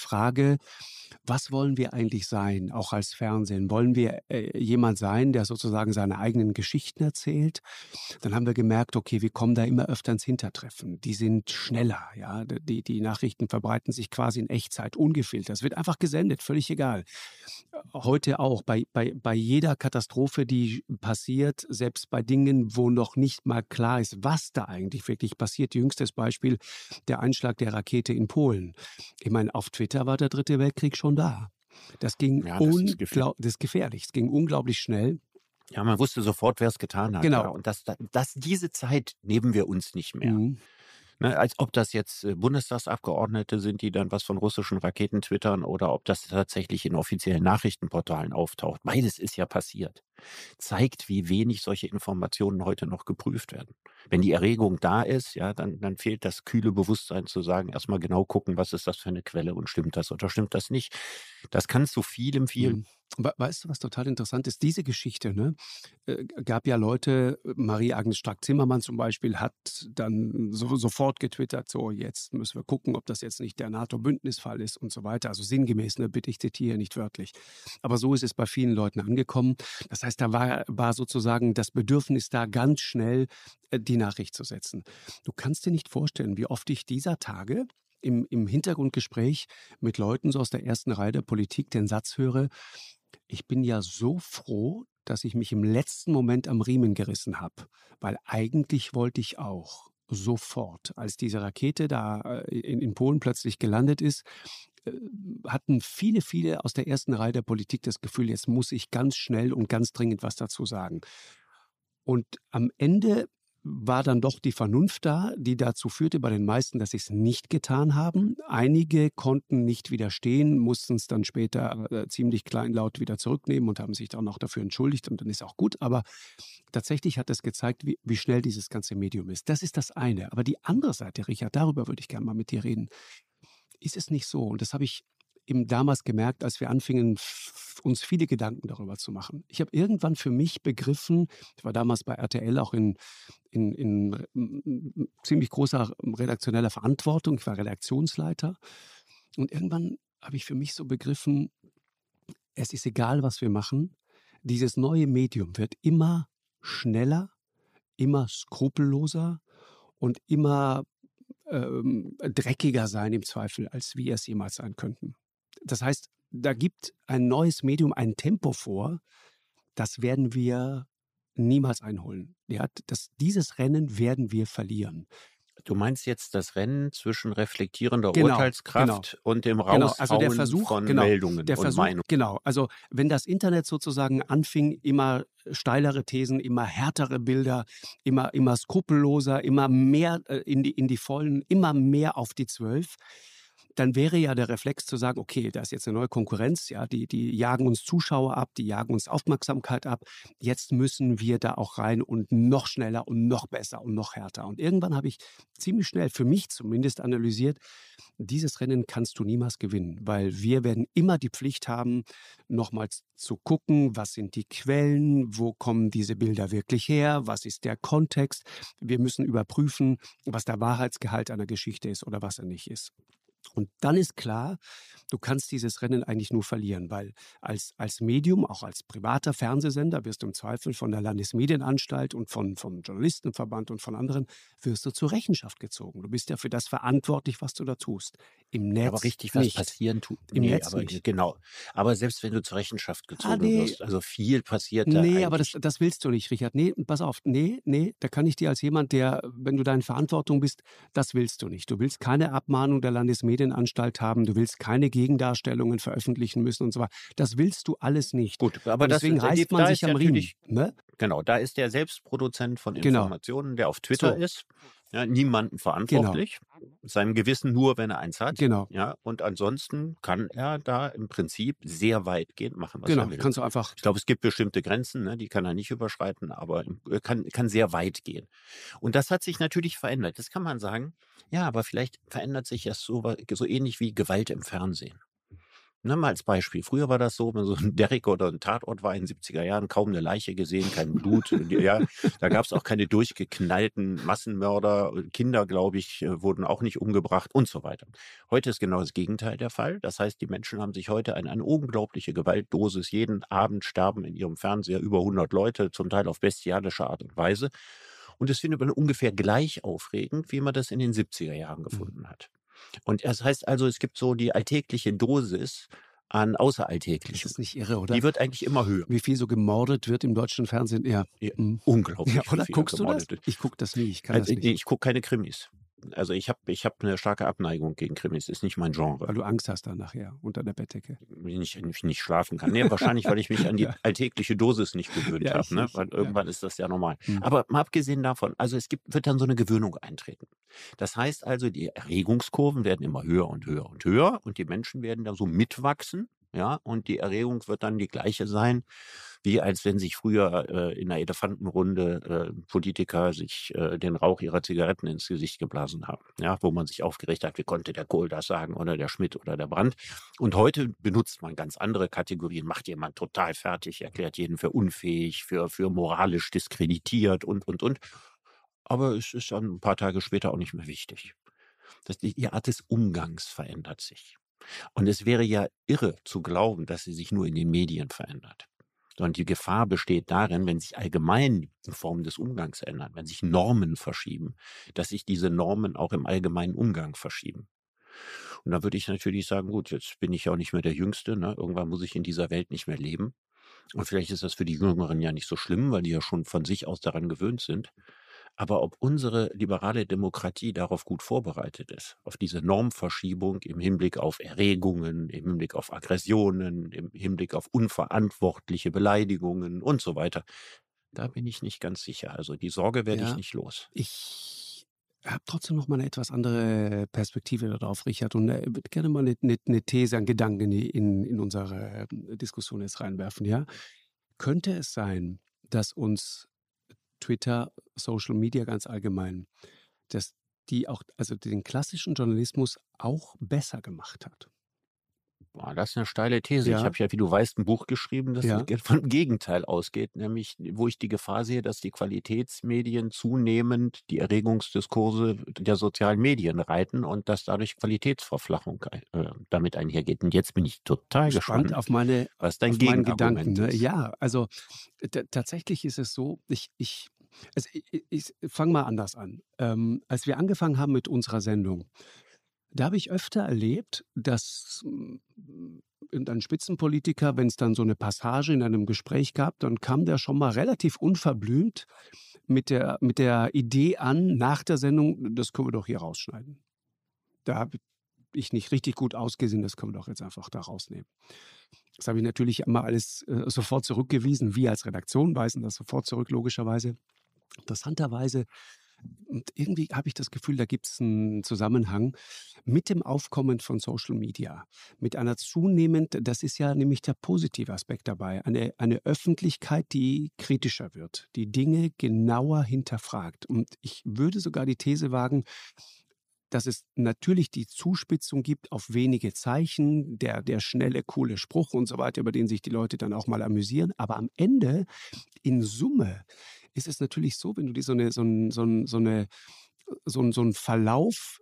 Was wollen wir eigentlich sein, auch als Fernsehen? Wollen wir äh, jemand sein, der sozusagen seine eigenen Geschichten erzählt? Dann haben wir gemerkt, okay, wir kommen da immer öfter ins Hintertreffen. Die sind schneller, ja. Die, die Nachrichten verbreiten sich quasi in Echtzeit, ungefiltert. Es wird einfach gesendet, völlig egal. Heute auch, bei, bei, bei jeder Katastrophe, die passiert, selbst bei Dingen, wo noch nicht mal klar ist, was da eigentlich wirklich passiert. Jüngstes Beispiel, der Einschlag der Rakete in Polen. Ich meine, auf Twitter war der Dritte Weltkrieg schon da. Das ging ja, das, gefährlich. das ist gefährlich. Es ging unglaublich schnell. Ja, man wusste sofort, wer es getan hat. Genau. Ja. Und das, das, diese Zeit nehmen wir uns nicht mehr. Mhm. Ne, als ob das jetzt äh, Bundestagsabgeordnete sind, die dann was von russischen Raketen twittern oder ob das tatsächlich in offiziellen Nachrichtenportalen auftaucht. Beides ist ja passiert. Zeigt, wie wenig solche Informationen heute noch geprüft werden. Wenn die Erregung da ist, ja, dann, dann fehlt das kühle Bewusstsein zu sagen, erstmal genau gucken, was ist das für eine Quelle und stimmt das oder stimmt das nicht. Das kann zu vielem, viel mhm. Weißt du, was total interessant ist? Diese Geschichte, ne? Äh, gab ja Leute, Marie-Agnes Strack-Zimmermann zum Beispiel, hat dann so, sofort getwittert, so jetzt müssen wir gucken, ob das jetzt nicht der NATO-Bündnisfall ist und so weiter. Also sinngemäß, ne? bitte ich zitiere nicht wörtlich. Aber so ist es bei vielen Leuten angekommen. Das heißt, da war, war sozusagen das Bedürfnis da, ganz schnell äh, die Nachricht zu setzen. Du kannst dir nicht vorstellen, wie oft ich dieser Tage im, im Hintergrundgespräch mit Leuten so aus der ersten Reihe der Politik den Satz höre, ich bin ja so froh, dass ich mich im letzten Moment am Riemen gerissen habe, weil eigentlich wollte ich auch sofort, als diese Rakete da äh, in, in Polen plötzlich gelandet ist, äh, hatten viele, viele aus der ersten Reihe der Politik das Gefühl, jetzt muss ich ganz schnell und ganz dringend was dazu sagen. Und am Ende war dann doch die Vernunft da, die dazu führte bei den meisten, dass sie es nicht getan haben. Einige konnten nicht widerstehen, mussten es dann später äh, ziemlich kleinlaut wieder zurücknehmen und haben sich dann auch dafür entschuldigt und dann ist auch gut. Aber tatsächlich hat es gezeigt, wie, wie schnell dieses ganze Medium ist. Das ist das eine. Aber die andere Seite, Richard, darüber würde ich gerne mal mit dir reden. Ist es nicht so? Und das habe ich eben damals gemerkt, als wir anfingen, uns viele Gedanken darüber zu machen. Ich habe irgendwann für mich begriffen, ich war damals bei RTL auch in, in, in ziemlich großer redaktioneller Verantwortung, ich war Redaktionsleiter. Und irgendwann habe ich für mich so begriffen, es ist egal, was wir machen, dieses neue Medium wird immer schneller, immer skrupelloser und immer ähm, dreckiger sein im Zweifel, als wir es jemals sein könnten. Das heißt, da gibt ein neues Medium ein Tempo vor, das werden wir niemals einholen. Ja, das, dieses Rennen werden wir verlieren. Du meinst jetzt das Rennen zwischen reflektierender genau, Urteilskraft genau, und dem Raushauen genau, also der Versuch, von genau, Meldungen der Versuch, und Meinungen. Genau, also wenn das Internet sozusagen anfing, immer steilere Thesen, immer härtere Bilder, immer, immer skrupelloser, immer mehr äh, in, die, in die Vollen, immer mehr auf die Zwölf, dann wäre ja der Reflex zu sagen, okay, da ist jetzt eine neue Konkurrenz, ja, die, die jagen uns Zuschauer ab, die jagen uns Aufmerksamkeit ab. Jetzt müssen wir da auch rein und noch schneller und noch besser und noch härter. Und irgendwann habe ich ziemlich schnell, für mich zumindest, analysiert, dieses Rennen kannst du niemals gewinnen, weil wir werden immer die Pflicht haben, nochmals zu gucken, was sind die Quellen, wo kommen diese Bilder wirklich her, was ist der Kontext. Wir müssen überprüfen, was der Wahrheitsgehalt einer Geschichte ist oder was er nicht ist. Und dann ist klar, du kannst dieses Rennen eigentlich nur verlieren, weil als, als Medium, auch als privater Fernsehsender, wirst du im Zweifel von der Landesmedienanstalt und von, vom Journalistenverband und von anderen, wirst du zur Rechenschaft gezogen. Du bist ja für das verantwortlich, was du da tust. Im Netz Aber richtig was nicht. passieren tut. Im nee, Netz aber, nicht. Genau. Aber selbst wenn du zur Rechenschaft ah, gezogen ah, nee. wirst, also viel passiert da Nee, eigentlich. aber das, das willst du nicht, Richard. Nee, pass auf. Nee, nee, da kann ich dir als jemand, der, wenn du da in Verantwortung bist, das willst du nicht. Du willst keine Abmahnung der Landesmedien Medienanstalt haben, du willst keine Gegendarstellungen veröffentlichen müssen und so weiter. Das willst du alles nicht. Gut, aber deswegen das, reißt man sich am Riemen. Ne? Genau, da ist der Selbstproduzent von genau. Informationen, genau. der auf Twitter so. ist, ja, niemanden verantwortlich. seinem Gewissen nur, wenn er eins hat. Genau. Ja, und ansonsten kann er da im Prinzip sehr weitgehend machen, was Genau. er will. Kannst du einfach. Ich glaube, es gibt bestimmte Grenzen, ne, die kann er nicht überschreiten, aber er kann, kann sehr weit gehen. Und das hat sich natürlich verändert. Das kann man sagen, ja, aber vielleicht verändert sich das so, so ähnlich wie Gewalt im Fernsehen. Ne, mal als Beispiel. Früher war das so, wenn so ein Derrick oder ein Tatort war in den 70er Jahren, kaum eine Leiche gesehen, kein Blut. ja, da gab es auch keine durchgeknallten Massenmörder. Kinder, glaube ich, äh, wurden auch nicht umgebracht und so weiter. Heute ist genau das Gegenteil der Fall. Das heißt, die Menschen haben sich heute eine, eine unglaubliche Gewaltdosis. Jeden Abend sterben in ihrem Fernseher über 100 Leute, zum Teil auf bestialische Art und Weise. Und das findet man ungefähr gleich aufregend, wie man das in den 70er Jahren gefunden hat. Und das heißt also, es gibt so die alltägliche Dosis an Das Außeralltäglichem. ist nicht irre, oder? Die wird eigentlich immer höher. Wie viel so gemordet wird im deutschen Fernsehen? Ja. Ja, Mhm. Unglaublich. ja oder? viel Guckst du das? wird. Ich gucke das nie. Ich kann Also, das nicht. ich gucke keine Krimis. Also ich habe ich hab eine starke Abneigung gegen Krimis. Ist nicht mein Genre. Weil du Angst hast dann nachher unter der Bettdecke. Wenn ich, ich nicht schlafen kann. Nee, wahrscheinlich, weil ich mich an die Ja. alltägliche Dosis nicht gewöhnt Ja, habe. Ne? nicht. Weil Ja. irgendwann ist das ja normal. Mhm. Aber mal abgesehen davon, also es gibt, wird dann so eine Gewöhnung eintreten. Das heißt also, die Erregungskurven werden immer höher und höher und höher und die Menschen werden da so mitwachsen. Ja, und die Erregung wird dann die gleiche sein, wie als wenn sich früher äh, in einer Elefantenrunde äh, Politiker sich äh, den Rauch ihrer Zigaretten ins Gesicht geblasen haben. Ja, wo man sich aufgeregt hat, wie konnte der Kohl das sagen oder der Schmidt oder der Brandt. Und heute benutzt man ganz andere Kategorien, macht jemand total fertig, erklärt jeden für unfähig, für, für moralisch diskreditiert und, und, und. Aber es ist dann ein paar Tage später auch nicht mehr wichtig. Das, die, die Art des Umgangs verändert sich. Und es wäre ja irre zu glauben, dass sie sich nur in den Medien verändert. Sondern die Gefahr besteht darin, wenn sich allgemein die Formen des Umgangs ändern, wenn sich Normen verschieben, dass sich diese Normen auch im allgemeinen Umgang verschieben. Und da würde ich natürlich sagen, gut, jetzt bin ich ja auch nicht mehr der Jüngste, ne? irgendwann muss ich in dieser Welt nicht mehr leben. Und vielleicht ist das für die Jüngeren ja nicht so schlimm, weil die ja schon von sich aus daran gewöhnt sind. Aber ob unsere liberale Demokratie darauf gut vorbereitet ist, auf diese Normverschiebung im Hinblick auf Erregungen, im Hinblick auf Aggressionen, im Hinblick auf unverantwortliche Beleidigungen und so weiter, da bin ich nicht ganz sicher. Also die Sorge werde ich Ja. nicht los. Ich habe trotzdem noch mal eine etwas andere Perspektive darauf, Richard, und äh, würde gerne mal eine, eine, eine These, einen Gedanken in, in, unsere äh, Diskussion jetzt reinwerfen. Ja? Könnte es sein, dass uns Twitter, Social Media ganz allgemein, dass die auch, also den klassischen Journalismus auch besser gemacht hat? Boah, das ist eine steile These. Ja. Ich habe ja, wie du weißt, ein Buch geschrieben, das Ja. vom Gegenteil ausgeht, nämlich wo ich die Gefahr sehe, dass die Qualitätsmedien zunehmend die Erregungsdiskurse der sozialen Medien reiten und dass dadurch Qualitätsverflachung äh, damit einhergeht. Und jetzt bin ich total Gespannt gespannt, auf meine was dein auf Gegenargument Gedanken. Ne? ist. Ja, also tatsächlich ist es so, ich, ich, also ich, ich, fange mal anders an. Ähm, als wir angefangen haben mit unserer Sendung, da habe ich öfter erlebt, dass mm, irgendein Spitzenpolitiker, wenn es dann so eine Passage in einem Gespräch gab, dann kam der schon mal relativ unverblümt mit der, mit der Idee an, nach der Sendung, das können wir doch hier rausschneiden. Da habe ich nicht richtig gut ausgesehen, das können wir doch jetzt einfach da rausnehmen. Das habe ich natürlich immer alles äh, sofort zurückgewiesen. Wir als Redaktion weisen das sofort zurück, logischerweise. Interessanterweise, und irgendwie habe ich das Gefühl, da gibt es einen Zusammenhang mit dem Aufkommen von Social Media, mit einer zunehmend, das ist ja nämlich der positive Aspekt dabei, eine, eine Öffentlichkeit, die kritischer wird, die Dinge genauer hinterfragt. Und ich würde sogar die These wagen, dass es natürlich die Zuspitzung gibt auf wenige Zeichen, der, der schnelle, coole Spruch und so weiter, über den sich die Leute dann auch mal amüsieren. Aber am Ende, in Summe, ist es natürlich so, wenn du dir so eine, so ein, so ein, so eine, so ein, so ein Verlauf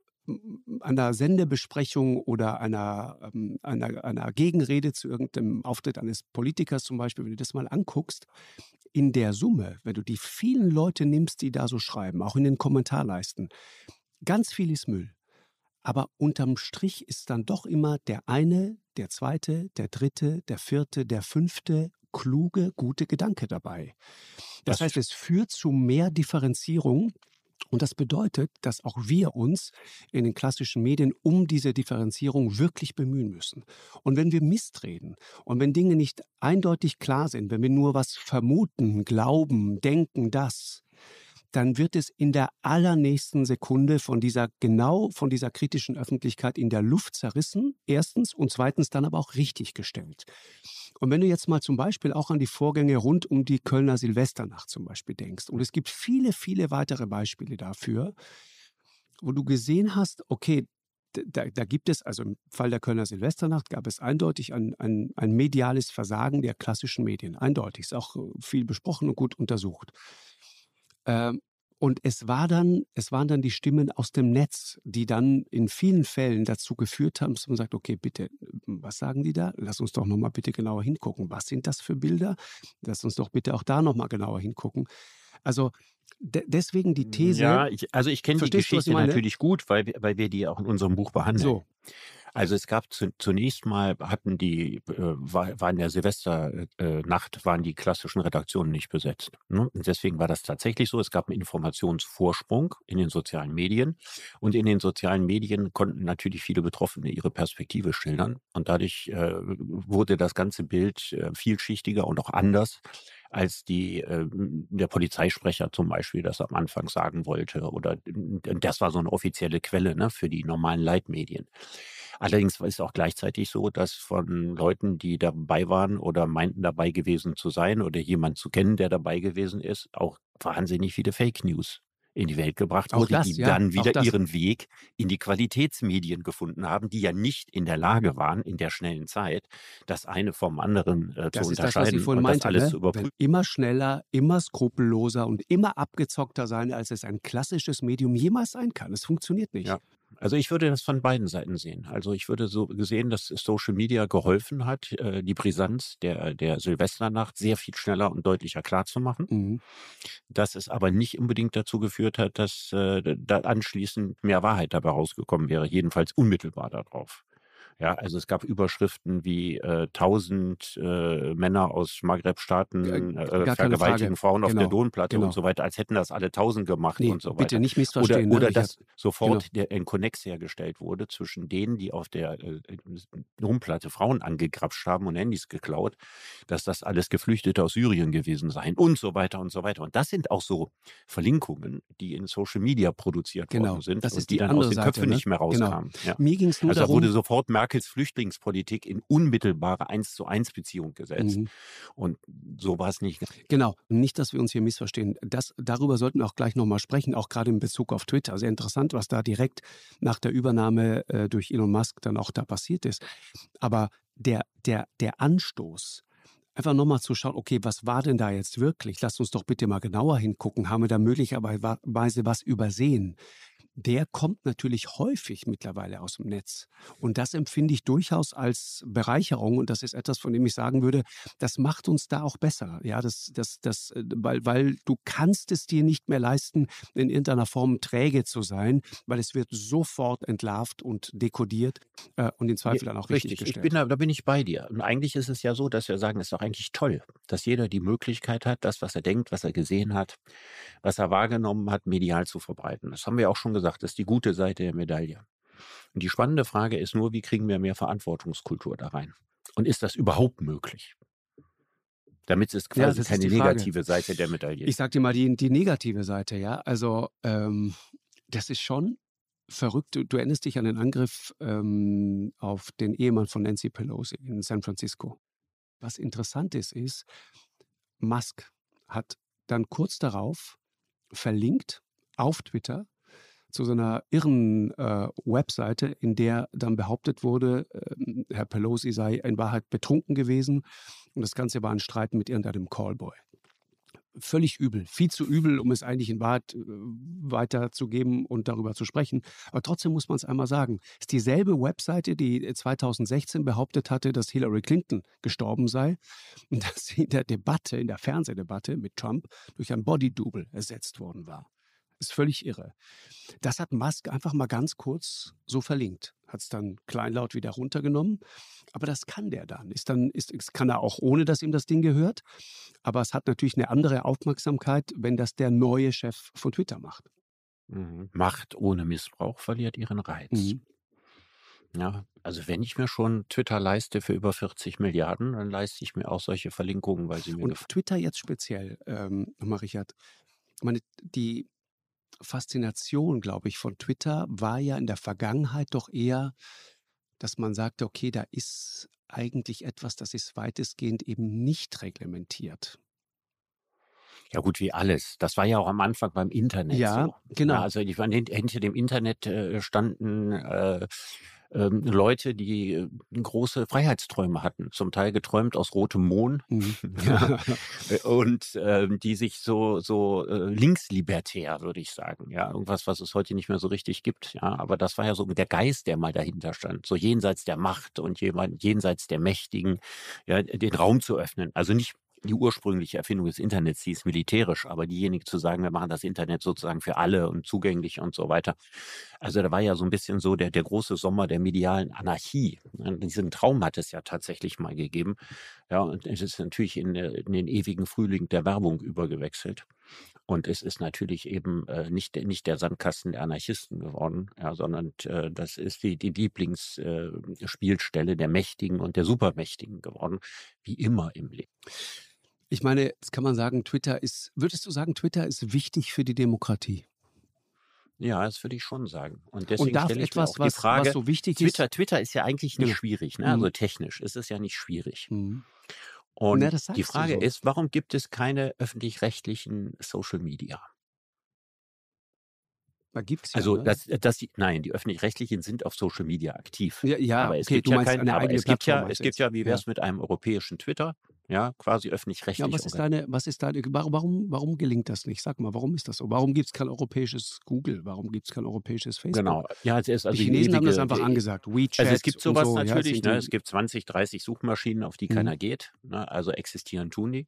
einer Sendebesprechung oder einer, ähm, einer, einer Gegenrede zu irgendeinem Auftritt eines Politikers zum Beispiel, wenn du das mal anguckst, in der Summe, wenn du die vielen Leute nimmst, die da so schreiben, auch in den Kommentarleisten, ganz viel ist Müll. Aber unterm Strich ist dann doch immer der eine, der zweite, der dritte, der vierte, der fünfte kluge, gute Gedanke dabei. Das Das heißt, es führt zu mehr Differenzierung. Und das bedeutet, dass auch wir uns in den klassischen Medien um diese Differenzierung wirklich bemühen müssen. Und wenn wir Mist reden und wenn Dinge nicht eindeutig klar sind, wenn wir nur was vermuten, glauben, denken, das, dann wird es in der allernächsten Sekunde von dieser genau von dieser kritischen Öffentlichkeit in der Luft zerrissen, erstens und zweitens dann aber auch richtig gestellt. Und wenn du jetzt mal zum Beispiel auch an die Vorgänge rund um die Kölner Silvesternacht zum Beispiel denkst, und es gibt viele, viele weitere Beispiele dafür, wo du gesehen hast, okay, da, da, gibt es, also im Fall der Kölner Silvesternacht gab es eindeutig ein, ein, ein mediales Versagen der klassischen Medien. Eindeutig, ist auch äh, viel besprochen und gut untersucht. Ähm, und es war dann, es waren dann die Stimmen aus dem Netz, die dann in vielen Fällen dazu geführt haben, dass man sagt, okay, bitte, was sagen die da? Lass uns doch nochmal bitte genauer hingucken. Was sind das für Bilder? Lass uns doch bitte auch da nochmal genauer hingucken. Also de deswegen die These. Ja, ich, also ich kenne die Geschichte natürlich gut, weil, weil wir die auch in unserem Buch behandeln. So. Also es gab zu, zunächst mal hatten die äh, war, in der Silvesternacht äh, waren die klassischen Redaktionen nicht besetzt. Ne? Und deswegen war das tatsächlich so. Es gab einen Informationsvorsprung in den sozialen Medien und in den sozialen Medien konnten natürlich viele Betroffene ihre Perspektive schildern und dadurch äh, wurde das ganze Bild äh, vielschichtiger und auch anders als die äh, der Polizeisprecher zum Beispiel das am Anfang sagen wollte. Oder das war so eine offizielle Quelle ne, für die normalen Leitmedien. Allerdings ist es auch gleichzeitig so, dass von Leuten, die dabei waren oder meinten dabei gewesen zu sein oder jemand zu kennen, der dabei gewesen ist, auch wahnsinnig viele Fake News in die Welt gebracht wurde, das, die ja, dann wieder ihren Weg in die Qualitätsmedien gefunden haben, die ja nicht in der Lage waren, in der schnellen Zeit, das eine vom anderen äh, zu unterscheiden das, und meinte, das alles ne? zu überprüfen. Immer schneller, immer skrupelloser und immer abgezockter sein, als es ein klassisches Medium jemals sein kann. Es funktioniert nicht. Ja. Also ich würde das von beiden Seiten sehen. Also ich würde so gesehen, dass Social Media geholfen hat, äh, die Brisanz der, der Silvesternacht sehr viel schneller und deutlicher klarzumachen. Mhm. Dass es aber nicht unbedingt dazu geführt hat, dass äh, da anschließend mehr Wahrheit dabei rausgekommen wäre, jedenfalls unmittelbar darauf. Ja, also es gab Überschriften wie äh, 1000 äh, Männer aus Maghreb-Staaten äh, vergewaltigen Frauen auf genau. der Donplatte genau. und so weiter, als hätten das alle 1000 gemacht nee, und so weiter. Bitte nicht missverstehen. Oder, ne? oder ne? dass sofort genau. der, ein Konnex hergestellt wurde zwischen denen, die auf der äh, Domplatte Frauen angegrapscht haben und Handys geklaut, dass das alles Geflüchtete aus Syrien gewesen seien und so weiter und so weiter. Und das sind auch so Verlinkungen, die in Social Media produziert genau. worden sind das und die, die dann aus den Köpfen ne? nicht mehr genau. rauskamen. Ja. Mir ging es nur also darum, wurde sofort Merkels Flüchtlingspolitik in unmittelbare eins zu eins Beziehung gesetzt. Mhm. Und so war es nicht. Genau. Nicht, dass wir uns hier missverstehen. Das, darüber sollten wir auch gleich nochmal sprechen, auch gerade in Bezug auf Twitter. Sehr interessant, was da direkt nach der Übernahme äh, durch Elon Musk dann auch da passiert ist. Aber der, der, der Anstoß, einfach nochmal zu schauen, okay, was war denn da jetzt wirklich? Lasst uns doch bitte mal genauer hingucken. Haben wir da möglicherweise was übersehen? Der kommt natürlich häufig mittlerweile aus dem Netz. Und das empfinde ich durchaus als Bereicherung. Und das ist etwas, von dem ich sagen würde, das macht uns da auch besser. Ja, das, das, das, äh, weil, weil du kannst es dir nicht mehr leisten, in irgendeiner Form träge zu sein, weil es wird sofort entlarvt und dekodiert äh, und in Zweifel dann auch richtig, richtig gestellt. Ich bin da, da bin ich bei dir. Und eigentlich ist es ja so, dass wir sagen, es ist doch eigentlich toll, dass jeder die Möglichkeit hat, das, was er denkt, was er gesehen hat, was er wahrgenommen hat, medial zu verbreiten. Das haben wir auch schon gesagt, das ist die gute Seite der Medaille. Und die spannende Frage ist nur, wie kriegen wir mehr Verantwortungskultur da rein? Und ist das überhaupt möglich? Damit es quasi ja, keine negative Seite der Medaille. Ich sag dir mal die, die negative Seite, ja. Also ähm, das ist schon verrückt. Du, du erinnerst dich an den Angriff ähm, auf den Ehemann von Nancy Pelosi in San Francisco. Was interessant ist, ist, Musk hat dann kurz darauf verlinkt auf Twitter zu so einer irren äh, Webseite, in der dann behauptet wurde, äh, Herr Pelosi sei in Wahrheit betrunken gewesen und das Ganze war ein Streit mit irgendeinem Callboy. Völlig übel, viel zu übel, um es eigentlich in Wahrheit äh, weiterzugeben und darüber zu sprechen. Aber trotzdem muss man es einmal sagen. Es ist dieselbe Webseite, die 2016 behauptet hatte, dass Hillary Clinton gestorben sei und dass sie in der Debatte, in der Fernsehdebatte mit Trump durch ein Body-Double ersetzt worden war ist völlig irre. Das hat Musk einfach mal ganz kurz so verlinkt. Hat es dann kleinlaut wieder runtergenommen. Aber das kann der dann. Ist dann ist, kann er auch ohne, dass ihm das Ding gehört. Aber es hat natürlich eine andere Aufmerksamkeit, wenn das der neue Chef von Twitter macht. Mhm. Macht ohne Missbrauch verliert ihren Reiz. Mhm. Ja, also wenn ich mir schon Twitter leiste für über 40 Milliarden, dann leiste ich mir auch solche Verlinkungen, weil sie mir Und Twitter jetzt speziell, ähm, nochmal Richard, meine, die Faszination, glaube ich, von Twitter war ja in der Vergangenheit doch eher, dass man sagte, okay, da ist eigentlich etwas, das ist weitestgehend eben nicht reglementiert. Ja gut, wie alles. Das war ja auch am Anfang beim Internet Ja, so. genau. Ja, also ich meine, hinter dem Internet äh, standen äh, ähm, Leute, die äh, große Freiheitsträume hatten, zum Teil geträumt aus rotem Mohn Mhm. ja, äh, und ähm, die sich so so äh, linkslibertär, würde ich sagen, ja, irgendwas, was es heute nicht mehr so richtig gibt, ja, aber das war ja so der Geist, der mal dahinter stand, so jenseits der Macht und jemand jenseits der Mächtigen, ja, den Raum zu öffnen, also nicht die ursprüngliche Erfindung des Internets hieß militärisch, aber diejenigen zu sagen, wir machen das Internet sozusagen für alle und zugänglich und so weiter. Also da war ja so ein bisschen so der, der große Sommer der medialen Anarchie. Diesen Traum hat es ja tatsächlich mal gegeben. Ja, und es ist natürlich in, äh, in den ewigen Frühling der Werbung übergewechselt. Und es ist natürlich eben äh, nicht, nicht der Sandkasten der Anarchisten geworden, ja, sondern äh, das ist die, die Lieblingsspielstelle der Mächtigen und der Supermächtigen geworden, wie immer im Leben. Ich meine, jetzt kann man sagen, Twitter ist, würdest du sagen, Twitter ist wichtig für die Demokratie? Ja, das würde ich schon sagen. Und deswegen Und darf stelle ich mir etwas, auch die Frage, was so wichtig Twitter, ist? Twitter ist ja eigentlich nicht Genau. schwierig, ne? also Mhm. technisch ist es ja nicht schwierig. Mhm. Und Na, die Frage so. ist, warum gibt es keine öffentlich-rechtlichen Social Media? Da gibt es ja. Also, ne? das, das, nein, die öffentlich-rechtlichen sind auf Social Media aktiv. ja, ja, aber es okay, gibt du ja meinst kein, aber es gibt ja, es du gibt jetzt? ja, wie Ja. wäre es mit einem europäischen Twitter? Ja, quasi Ja, öffentlich-rechtlich. was ist deine, was ist deine, warum, warum, gelingt das nicht? Sag mal, warum ist das so? Warum gibt es kein europäisches Google? Warum gibt es kein europäisches Facebook? Genau. Ja, es ist also die Chinesen haben das ewige- einfach die- angesagt. WeChat Also es gibt sowas so, ja, natürlich, sind ne? es gibt 20, 30 Suchmaschinen, auf die Mhm. keiner geht. Ne? Also existieren tun die.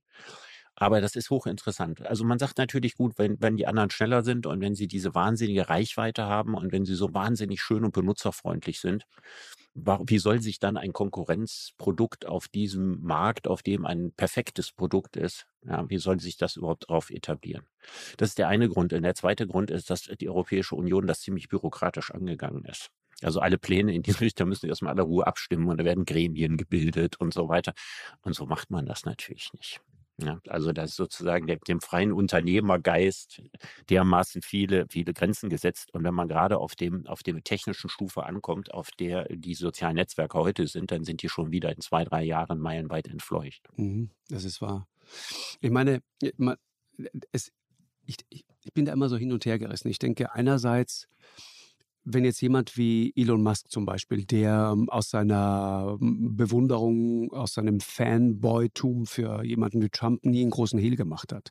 Aber das ist hochinteressant. Also man sagt natürlich gut, wenn, wenn die anderen schneller sind und wenn sie diese wahnsinnige Reichweite haben und wenn sie so wahnsinnig schön und benutzerfreundlich sind, wie soll sich dann ein Konkurrenzprodukt auf diesem Markt, auf dem ein perfektes Produkt ist, ja, wie soll sich das überhaupt darauf etablieren? Das ist der eine Grund. Und der zweite Grund ist, dass die Europäische Union das ziemlich bürokratisch angegangen ist. Also alle Pläne in diese Richtung müssen erstmal alle Ruhe abstimmen und da werden Gremien gebildet und so weiter. Und so macht man das natürlich nicht. Ja, also da ist sozusagen dem, dem freien Unternehmergeist dermaßen viele, viele Grenzen gesetzt. Und wenn man gerade auf dem, auf dem technischen Stufe ankommt, auf der die sozialen Netzwerke heute sind, dann sind die schon wieder in zwei, drei Jahren meilenweit entfleucht. Mhm, das ist wahr. Ich meine, ma- es, ich, ich, ich bin da immer so hin und her gerissen. Ich denke, einerseits, wenn jetzt jemand wie Elon Musk zum Beispiel, der ähm, aus seiner ähm, Bewunderung, aus seinem Fanboy-Tum für jemanden wie Trump nie einen großen Hehl gemacht hat,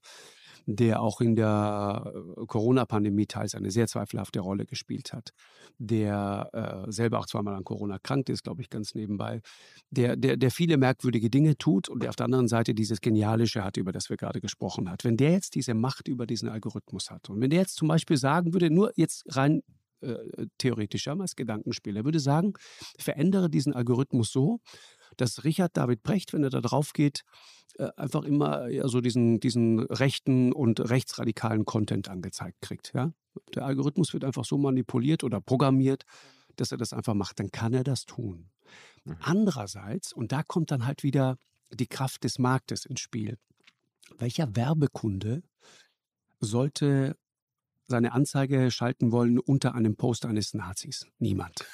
der auch in der äh, Corona-Pandemie teils eine sehr zweifelhafte Rolle gespielt hat, der äh, selber auch zweimal an Corona erkrankt ist, glaube ich, ganz nebenbei, der, der, der viele merkwürdige Dinge tut und der auf der anderen Seite dieses Genialische hat, über das wir gerade gesprochen haben. Wenn der jetzt diese Macht über diesen Algorithmus hat und wenn der jetzt zum Beispiel sagen würde, nur jetzt rein äh, theoretisch, ja, mal als Gedankenspiel, er würde sagen, verändere diesen Algorithmus so, dass Richard David Brecht, wenn er da drauf geht, äh, einfach immer ja, so diesen, diesen rechten und rechtsradikalen Content angezeigt kriegt. Ja? Der Algorithmus wird einfach so manipuliert oder programmiert, dass er das einfach macht. Dann kann er das tun. Mhm. Andererseits, und da kommt dann halt wieder die Kraft des Marktes ins Spiel. Welcher Werbekunde sollte seine Anzeige schalten wollen unter einem Post eines Nazis? Niemand.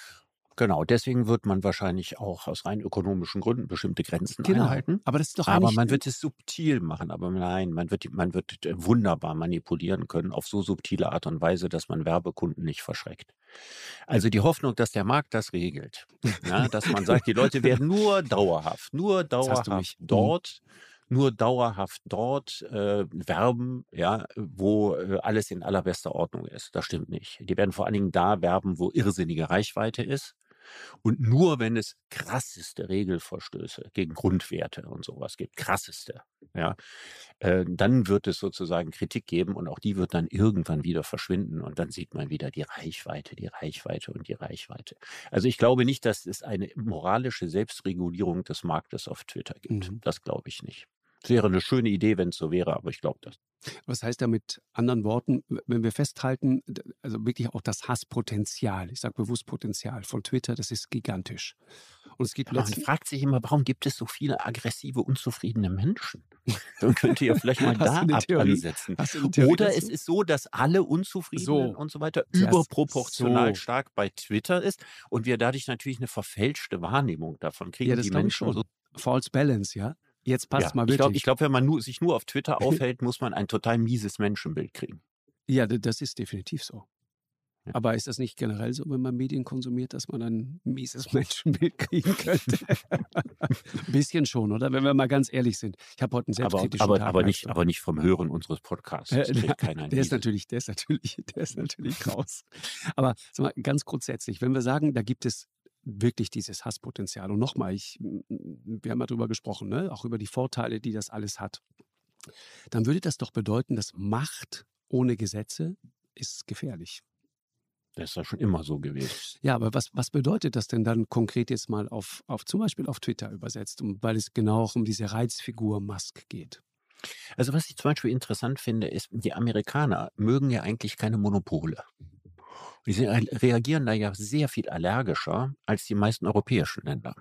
Genau, deswegen wird man wahrscheinlich auch aus rein ökonomischen Gründen bestimmte Grenzen Genau. einhalten. Aber das ist doch Aber man wird es subtil machen, aber nein, man wird, man wird äh, wunderbar manipulieren können auf so subtile Art und Weise, dass man Werbekunden nicht verschreckt. Also die Hoffnung, dass der Markt das regelt, ja, dass man sagt, die Leute werden nur dauerhaft, nur dauerhaft mich. Mhm. dort, nur dauerhaft dort äh, werben, ja, wo äh, alles in allerbester Ordnung ist. Das stimmt nicht. Die werden vor allen Dingen da werben, wo irrsinnige Reichweite ist. Und nur wenn es krasseste Regelverstöße gegen Grundwerte und sowas gibt, krasseste, ja, äh, dann wird es sozusagen Kritik geben und auch die wird dann irgendwann wieder verschwinden und dann sieht man wieder die Reichweite, die Reichweite und die Reichweite. Also ich glaube nicht, dass es eine moralische Selbstregulierung des Marktes auf Twitter gibt. Mhm. Das glaube ich nicht. Es wäre eine schöne Idee, wenn es so wäre, aber ich glaube das. Was heißt da mit anderen Worten, wenn wir festhalten, also wirklich auch das Hasspotenzial, ich sage bewusst Potenzial von Twitter, das ist gigantisch. Und es gibt Man fragt sich immer, warum gibt es so viele aggressive, unzufriedene Menschen? Dann könnt ihr vielleicht mal da ansetzen. Oder es ist so, dass alle Unzufriedenen so. und so weiter überproportional so. stark bei Twitter ist und wir dadurch natürlich eine verfälschte Wahrnehmung davon kriegen. Ja, das die Menschen so False Balance, ja? Jetzt passt ja, mal wirklich. Ich glaube, glaub, wenn man nur, sich nur auf Twitter aufhält, muss man ein total mieses Menschenbild kriegen. Ja, das ist definitiv so. Aber ist das nicht generell so, wenn man Medien konsumiert, dass man ein mieses Menschenbild kriegen könnte? ein bisschen schon, oder? Wenn wir mal ganz ehrlich sind. Ich habe heute einen selbstkritischen aber, Tag. Aber nicht, aber nicht vom Hören unseres Podcasts. Äh, na, der ist natürlich, der ist natürlich, der ist natürlich raus. Aber sag mal, ganz grundsätzlich, wenn wir sagen, da gibt es wirklich dieses Hasspotenzial. Und nochmal, ich, wir haben ja darüber gesprochen, ne? auch über die Vorteile, die das alles hat. Dann würde das doch bedeuten, dass Macht ohne Gesetze ist gefährlich. Das ist ja schon immer so gewesen. Ja, aber was, was bedeutet das denn dann konkret jetzt mal auf, auf zum Beispiel auf Twitter übersetzt, weil es genau auch um diese Reizfigur Musk geht? Also was ich zum Beispiel interessant finde, ist, die Amerikaner mögen ja eigentlich keine Monopole. Die reagieren da ja sehr viel allergischer als die meisten europäischen Länder.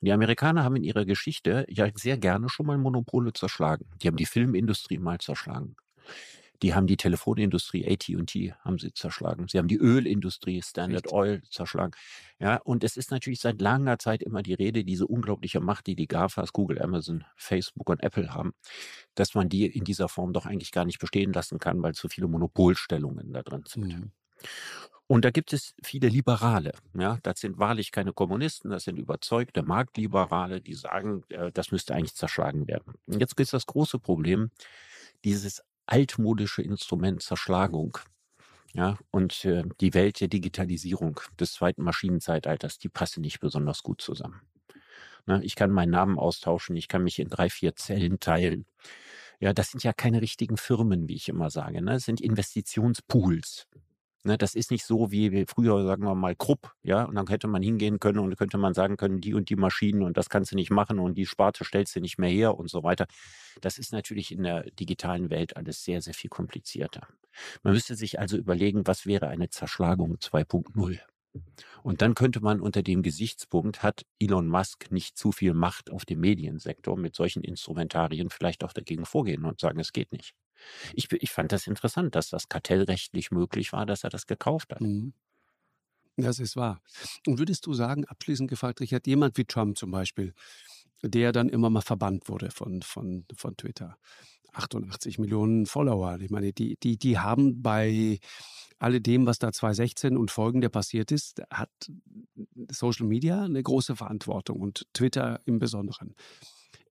Und die Amerikaner haben in ihrer Geschichte ja sehr gerne schon mal Monopole zerschlagen. Die haben die Filmindustrie mal zerschlagen. Die haben die Telefonindustrie, AT&T, haben sie zerschlagen. Sie haben die Ölindustrie, Standard Echt? Oil, zerschlagen. Ja, und es ist natürlich seit langer Zeit immer die Rede, diese unglaubliche Macht, die die GAFAs, Google, Amazon, Facebook und Apple haben, dass man die in dieser Form doch eigentlich gar nicht bestehen lassen kann, weil zu viele Monopolstellungen da drin sind. Mhm. Und da gibt es viele Liberale. Ja, das sind wahrlich keine Kommunisten, das sind überzeugte Marktliberale, die sagen, äh, das müsste eigentlich zerschlagen werden. Und jetzt ist das große Problem, dieses altmodische Instrument Zerschlagung. Ja, und äh, die Welt der Digitalisierung des zweiten Maschinenzeitalters, die passen nicht besonders gut zusammen. Ne, ich kann meinen Namen austauschen, ich kann mich in drei, vier Zellen teilen. Ja, das sind ja keine richtigen Firmen, wie ich immer sage. Ne? Das sind Investitionspools. Ne, das ist nicht so wie früher, sagen wir mal, Krupp, ja, und dann hätte man hingehen können und könnte man sagen können, die und die Maschinen und das kannst du nicht machen und die Sparte stellst du nicht mehr her und so weiter. Das ist natürlich in der digitalen Welt alles sehr, sehr viel komplizierter. Man müsste sich also überlegen, was wäre eine Zerschlagung 2.0? Und dann könnte man unter dem Gesichtspunkt, hat Elon Musk nicht zu viel Macht auf dem Mediensektor mit solchen Instrumentarien vielleicht auch dagegen vorgehen und sagen, es geht nicht. Ich, ich fand das interessant, dass das kartellrechtlich möglich war, dass er das gekauft hat. Mhm. Das ist wahr. Und würdest du sagen, abschließend gefragt, Richard, jemand wie Trump zum Beispiel, der dann immer mal verbannt wurde von, von, von Twitter, 88 Millionen Follower. Ich meine, die, die, die haben bei alledem, was da 2016 und folgende passiert ist, hat Social Media eine große Verantwortung und Twitter im Besonderen.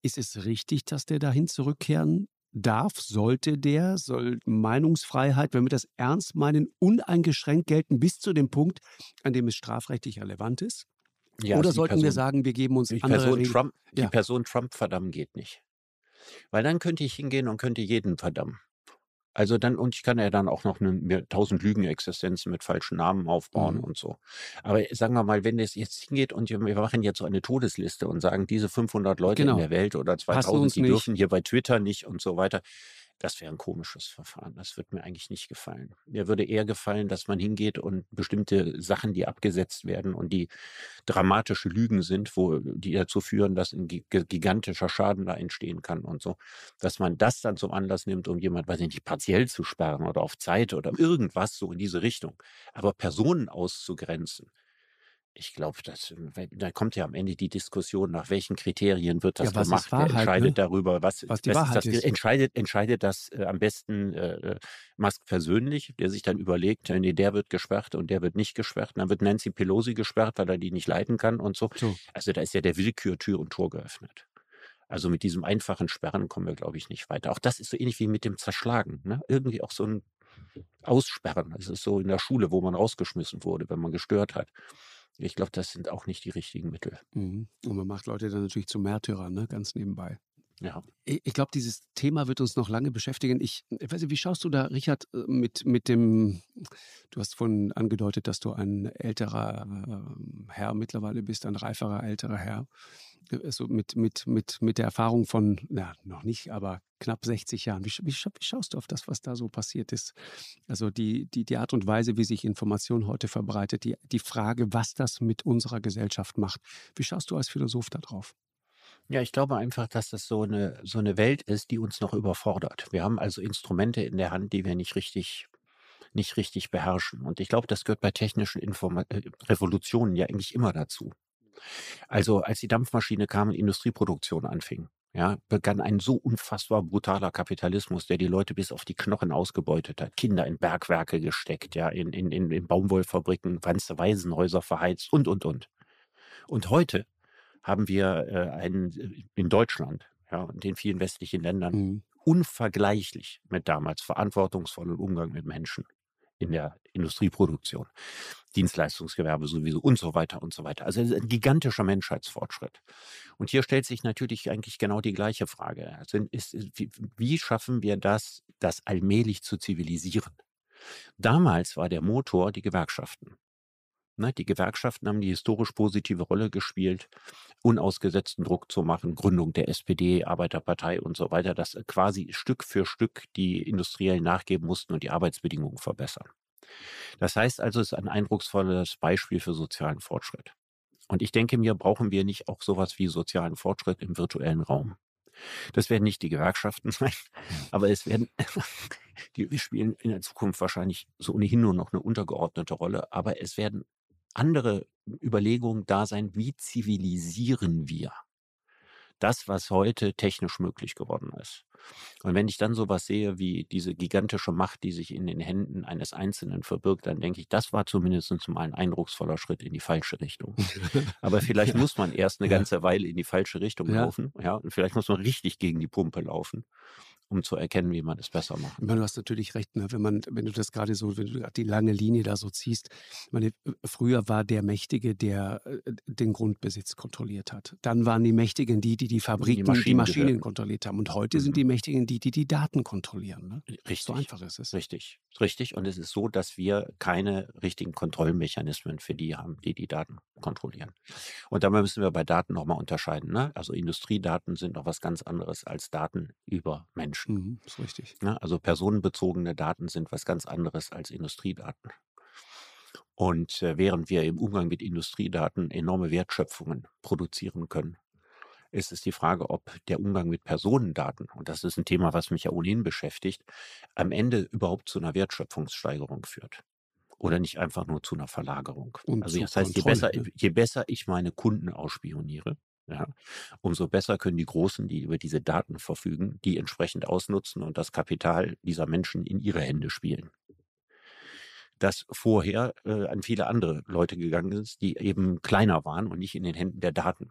Ist es richtig, dass der dahin zurückkehren darf, sollte der, soll Meinungsfreiheit, wenn wir das ernst meinen, uneingeschränkt gelten bis zu dem Punkt, an dem es strafrechtlich relevant ist? Ja, Oder sollten Person, wir sagen, wir geben uns die andere Person Trump, Die ja. Person Trump verdammen geht nicht. Weil dann könnte ich hingehen und könnte jeden verdammen. Also dann, und ich kann ja dann auch noch eine, tausend Lügenexistenzen mit falschen Namen aufbauen mhm. und so. Aber sagen wir mal, wenn es jetzt hingeht und wir machen jetzt so eine Todesliste und sagen, diese 500 Leute genau. in der Welt oder 2000, die nicht. dürfen hier bei Twitter nicht und so weiter, das wäre ein komisches Verfahren. Das würde mir eigentlich nicht gefallen. Mir würde eher gefallen, dass man hingeht und bestimmte Sachen, die abgesetzt werden und die dramatische Lügen sind, wo die dazu führen, dass ein gigantischer Schaden da entstehen kann und so, dass man das dann zum Anlass nimmt, um jemand, weiß ich nicht, partiell zu sperren oder auf Zeit oder irgendwas so in diese Richtung. Aber Personen auszugrenzen, ich glaube, da kommt ja am Ende die Diskussion, nach welchen Kriterien wird das ja, gemacht, Wahrheit, wer entscheidet ne? darüber, was, was die Wahrheit ist. Das, entscheidet, entscheidet das äh, am besten äh, äh, Musk persönlich, der sich dann überlegt, nee, der wird gesperrt und der wird nicht gesperrt. Und dann wird Nancy Pelosi gesperrt, weil er die nicht leiten kann und so. so. Also da ist ja der Willkür Tür und Tor geöffnet. Also mit diesem einfachen Sperren kommen wir, glaube ich, nicht weiter. Auch das ist so ähnlich wie mit dem Zerschlagen. Ne? Irgendwie auch so ein Aussperren. Das ist so in der Schule, wo man rausgeschmissen wurde, wenn man gestört hat. Ich glaube, das sind auch nicht die richtigen Mittel. Mhm. Und man macht Leute dann natürlich zu Märtyrern, ne? ganz nebenbei. Ja. Ich, ich glaube, dieses Thema wird uns noch lange beschäftigen. Ich, ich weiß nicht, wie schaust du da, Richard, äh, mit, mit dem, du hast vorhin angedeutet, dass du ein älterer äh, Herr mittlerweile bist, ein reiferer älterer Herr. Also mit, mit, mit, mit der Erfahrung von, na, noch nicht, aber knapp 60 Jahren. Wie, wie, wie, schaust du auf das, was da so passiert ist? Also die, die, die Art und Weise, wie sich Information heute verbreitet, die, die Frage, was das mit unserer Gesellschaft macht. Wie schaust du als Philosoph da drauf? Ja, ich glaube einfach, dass das so eine, so eine Welt ist, die uns noch überfordert. Wir haben also Instrumente in der Hand, die wir nicht richtig, nicht richtig beherrschen. Und ich glaube, das gehört bei technischen Informa äh, Revolutionen ja eigentlich immer dazu. Also als die Dampfmaschine kam und Industrieproduktion anfing, ja, begann ein so unfassbar brutaler Kapitalismus, der die Leute bis auf die Knochen ausgebeutet hat, Kinder in Bergwerke gesteckt, ja, in, in, in, in Baumwollfabriken, ganze Waisenhäuser verheizt und, und, und. Und heute haben wir äh, einen äh, in Deutschland ja, und den vielen westlichen Ländern mhm. unvergleichlich mit damals verantwortungsvollen Umgang mit Menschen in der Industrieproduktion, Dienstleistungsgewerbe sowieso und so weiter und so weiter. Also ein gigantischer Menschheitsfortschritt. Und hier stellt sich natürlich eigentlich genau die gleiche Frage. Also ist, wie, wie schaffen wir das, das allmählich zu zivilisieren? Damals war der Motor die Gewerkschaften. Ne, die Gewerkschaften haben die historisch positive Rolle gespielt, unausgesetzten Druck zu machen, Gründung der SPD, Arbeiterpartei und so weiter, dass quasi Stück für Stück die Industriellen nachgeben mussten und die Arbeitsbedingungen verbessern. Das heißt also, es ist ein eindrucksvolles Beispiel für sozialen Fortschritt. Und ich denke mir, brauchen wir nicht auch sowas wie sozialen Fortschritt im virtuellen Raum. Das werden nicht die Gewerkschaften sein, aber es werden, die spielen in der Zukunft wahrscheinlich so ohnehin nur noch eine untergeordnete Rolle, aber es werden andere Überlegungen da sein, wie zivilisieren wir das, was heute technisch möglich geworden ist. Und wenn ich dann sowas sehe wie diese gigantische Macht, die sich in den Händen eines Einzelnen verbirgt, dann denke ich, das war zumindest mal ein eindrucksvoller Schritt in die falsche Richtung. Aber vielleicht muss man erst eine ganze Weile in die falsche Richtung ja. laufen, ja, und vielleicht muss man richtig gegen die Pumpe laufen um zu erkennen, wie man es besser macht. Meine, du hast natürlich recht, ne? wenn man, wenn du das gerade so, wenn du die lange Linie da so ziehst. Meine, früher war der Mächtige, der äh, den Grundbesitz kontrolliert hat. Dann waren die Mächtigen die, die die Fabriken, die Maschinen, die Maschinen kontrolliert haben. Und heute mhm. sind die Mächtigen die, die die Daten kontrollieren. Ne? Richtig. So einfach ist es. Richtig, richtig. Und es ist so, dass wir keine richtigen Kontrollmechanismen für die haben, die die Daten kontrollieren. Und dabei müssen wir bei Daten nochmal unterscheiden. Ne? Also Industriedaten sind noch was ganz anderes als Daten über Menschen. Menschen. Mhm, ist richtig. Ja, ne? also personenbezogene Daten sind was ganz anderes als Industriedaten. Und äh, während wir im Umgang mit Industriedaten enorme Wertschöpfungen produzieren können, ist es die Frage, ob der Umgang mit Personendaten, und das ist ein Thema, was mich ja ohnehin beschäftigt, am Ende überhaupt zu einer Wertschöpfungssteigerung führt. Oder nicht einfach nur zu einer Verlagerung. Und also das heißt, je besser, ne? je besser ich meine Kunden ausspioniere, ja, umso besser können die Großen, die über diese Daten verfügen, die entsprechend ausnutzen und das Kapital dieser Menschen in ihre Hände spielen. Das vorher äh, an viele andere Leute gegangen ist, die eben kleiner waren und nicht in den Händen der Daten.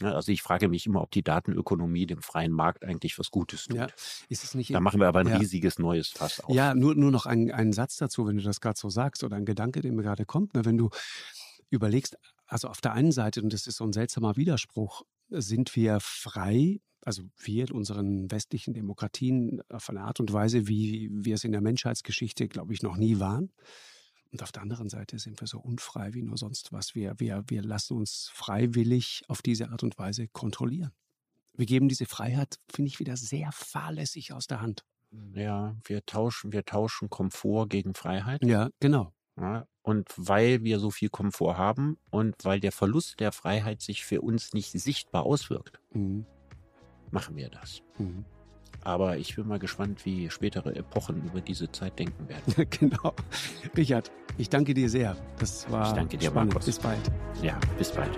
Ja, also ich frage mich immer, ob die Datenökonomie dem freien Markt eigentlich was Gutes tut. Ja, ist es nicht, da machen wir aber ein ja. riesiges neues Fass auf. Ja, nur, nur noch ein, einen Satz dazu, wenn du das gerade so sagst oder ein Gedanke, der mir gerade kommt. Ne, wenn du überlegst, also auf der einen Seite, und das ist so ein seltsamer Widerspruch, sind wir frei, also wir in unseren westlichen Demokratien auf eine Art und Weise, wie wir es in der Menschheitsgeschichte, glaube ich, noch nie waren. Und auf der anderen Seite sind wir so unfrei wie nur sonst was. Wir, wir, wir lassen uns freiwillig auf diese Art und Weise kontrollieren. Wir geben diese Freiheit, finde ich, wieder sehr fahrlässig aus der Hand. Ja, wir tauschen, wir tauschen Komfort gegen Freiheit. Ja, genau. Ja, und weil wir so viel Komfort haben und weil der Verlust der Freiheit sich für uns nicht sichtbar auswirkt, mhm. machen wir das. Mhm. Aber ich bin mal gespannt, wie spätere Epochen über diese Zeit denken werden. genau. Richard, ich danke dir sehr. Das war ich danke dir, spannend. Markus. Bis bald. Ja, bis bald.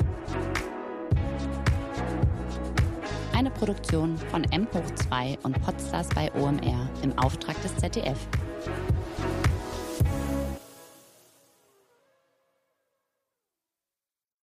Eine Produktion von M hoch 2 und Podstars bei OMR im Auftrag des ZDF.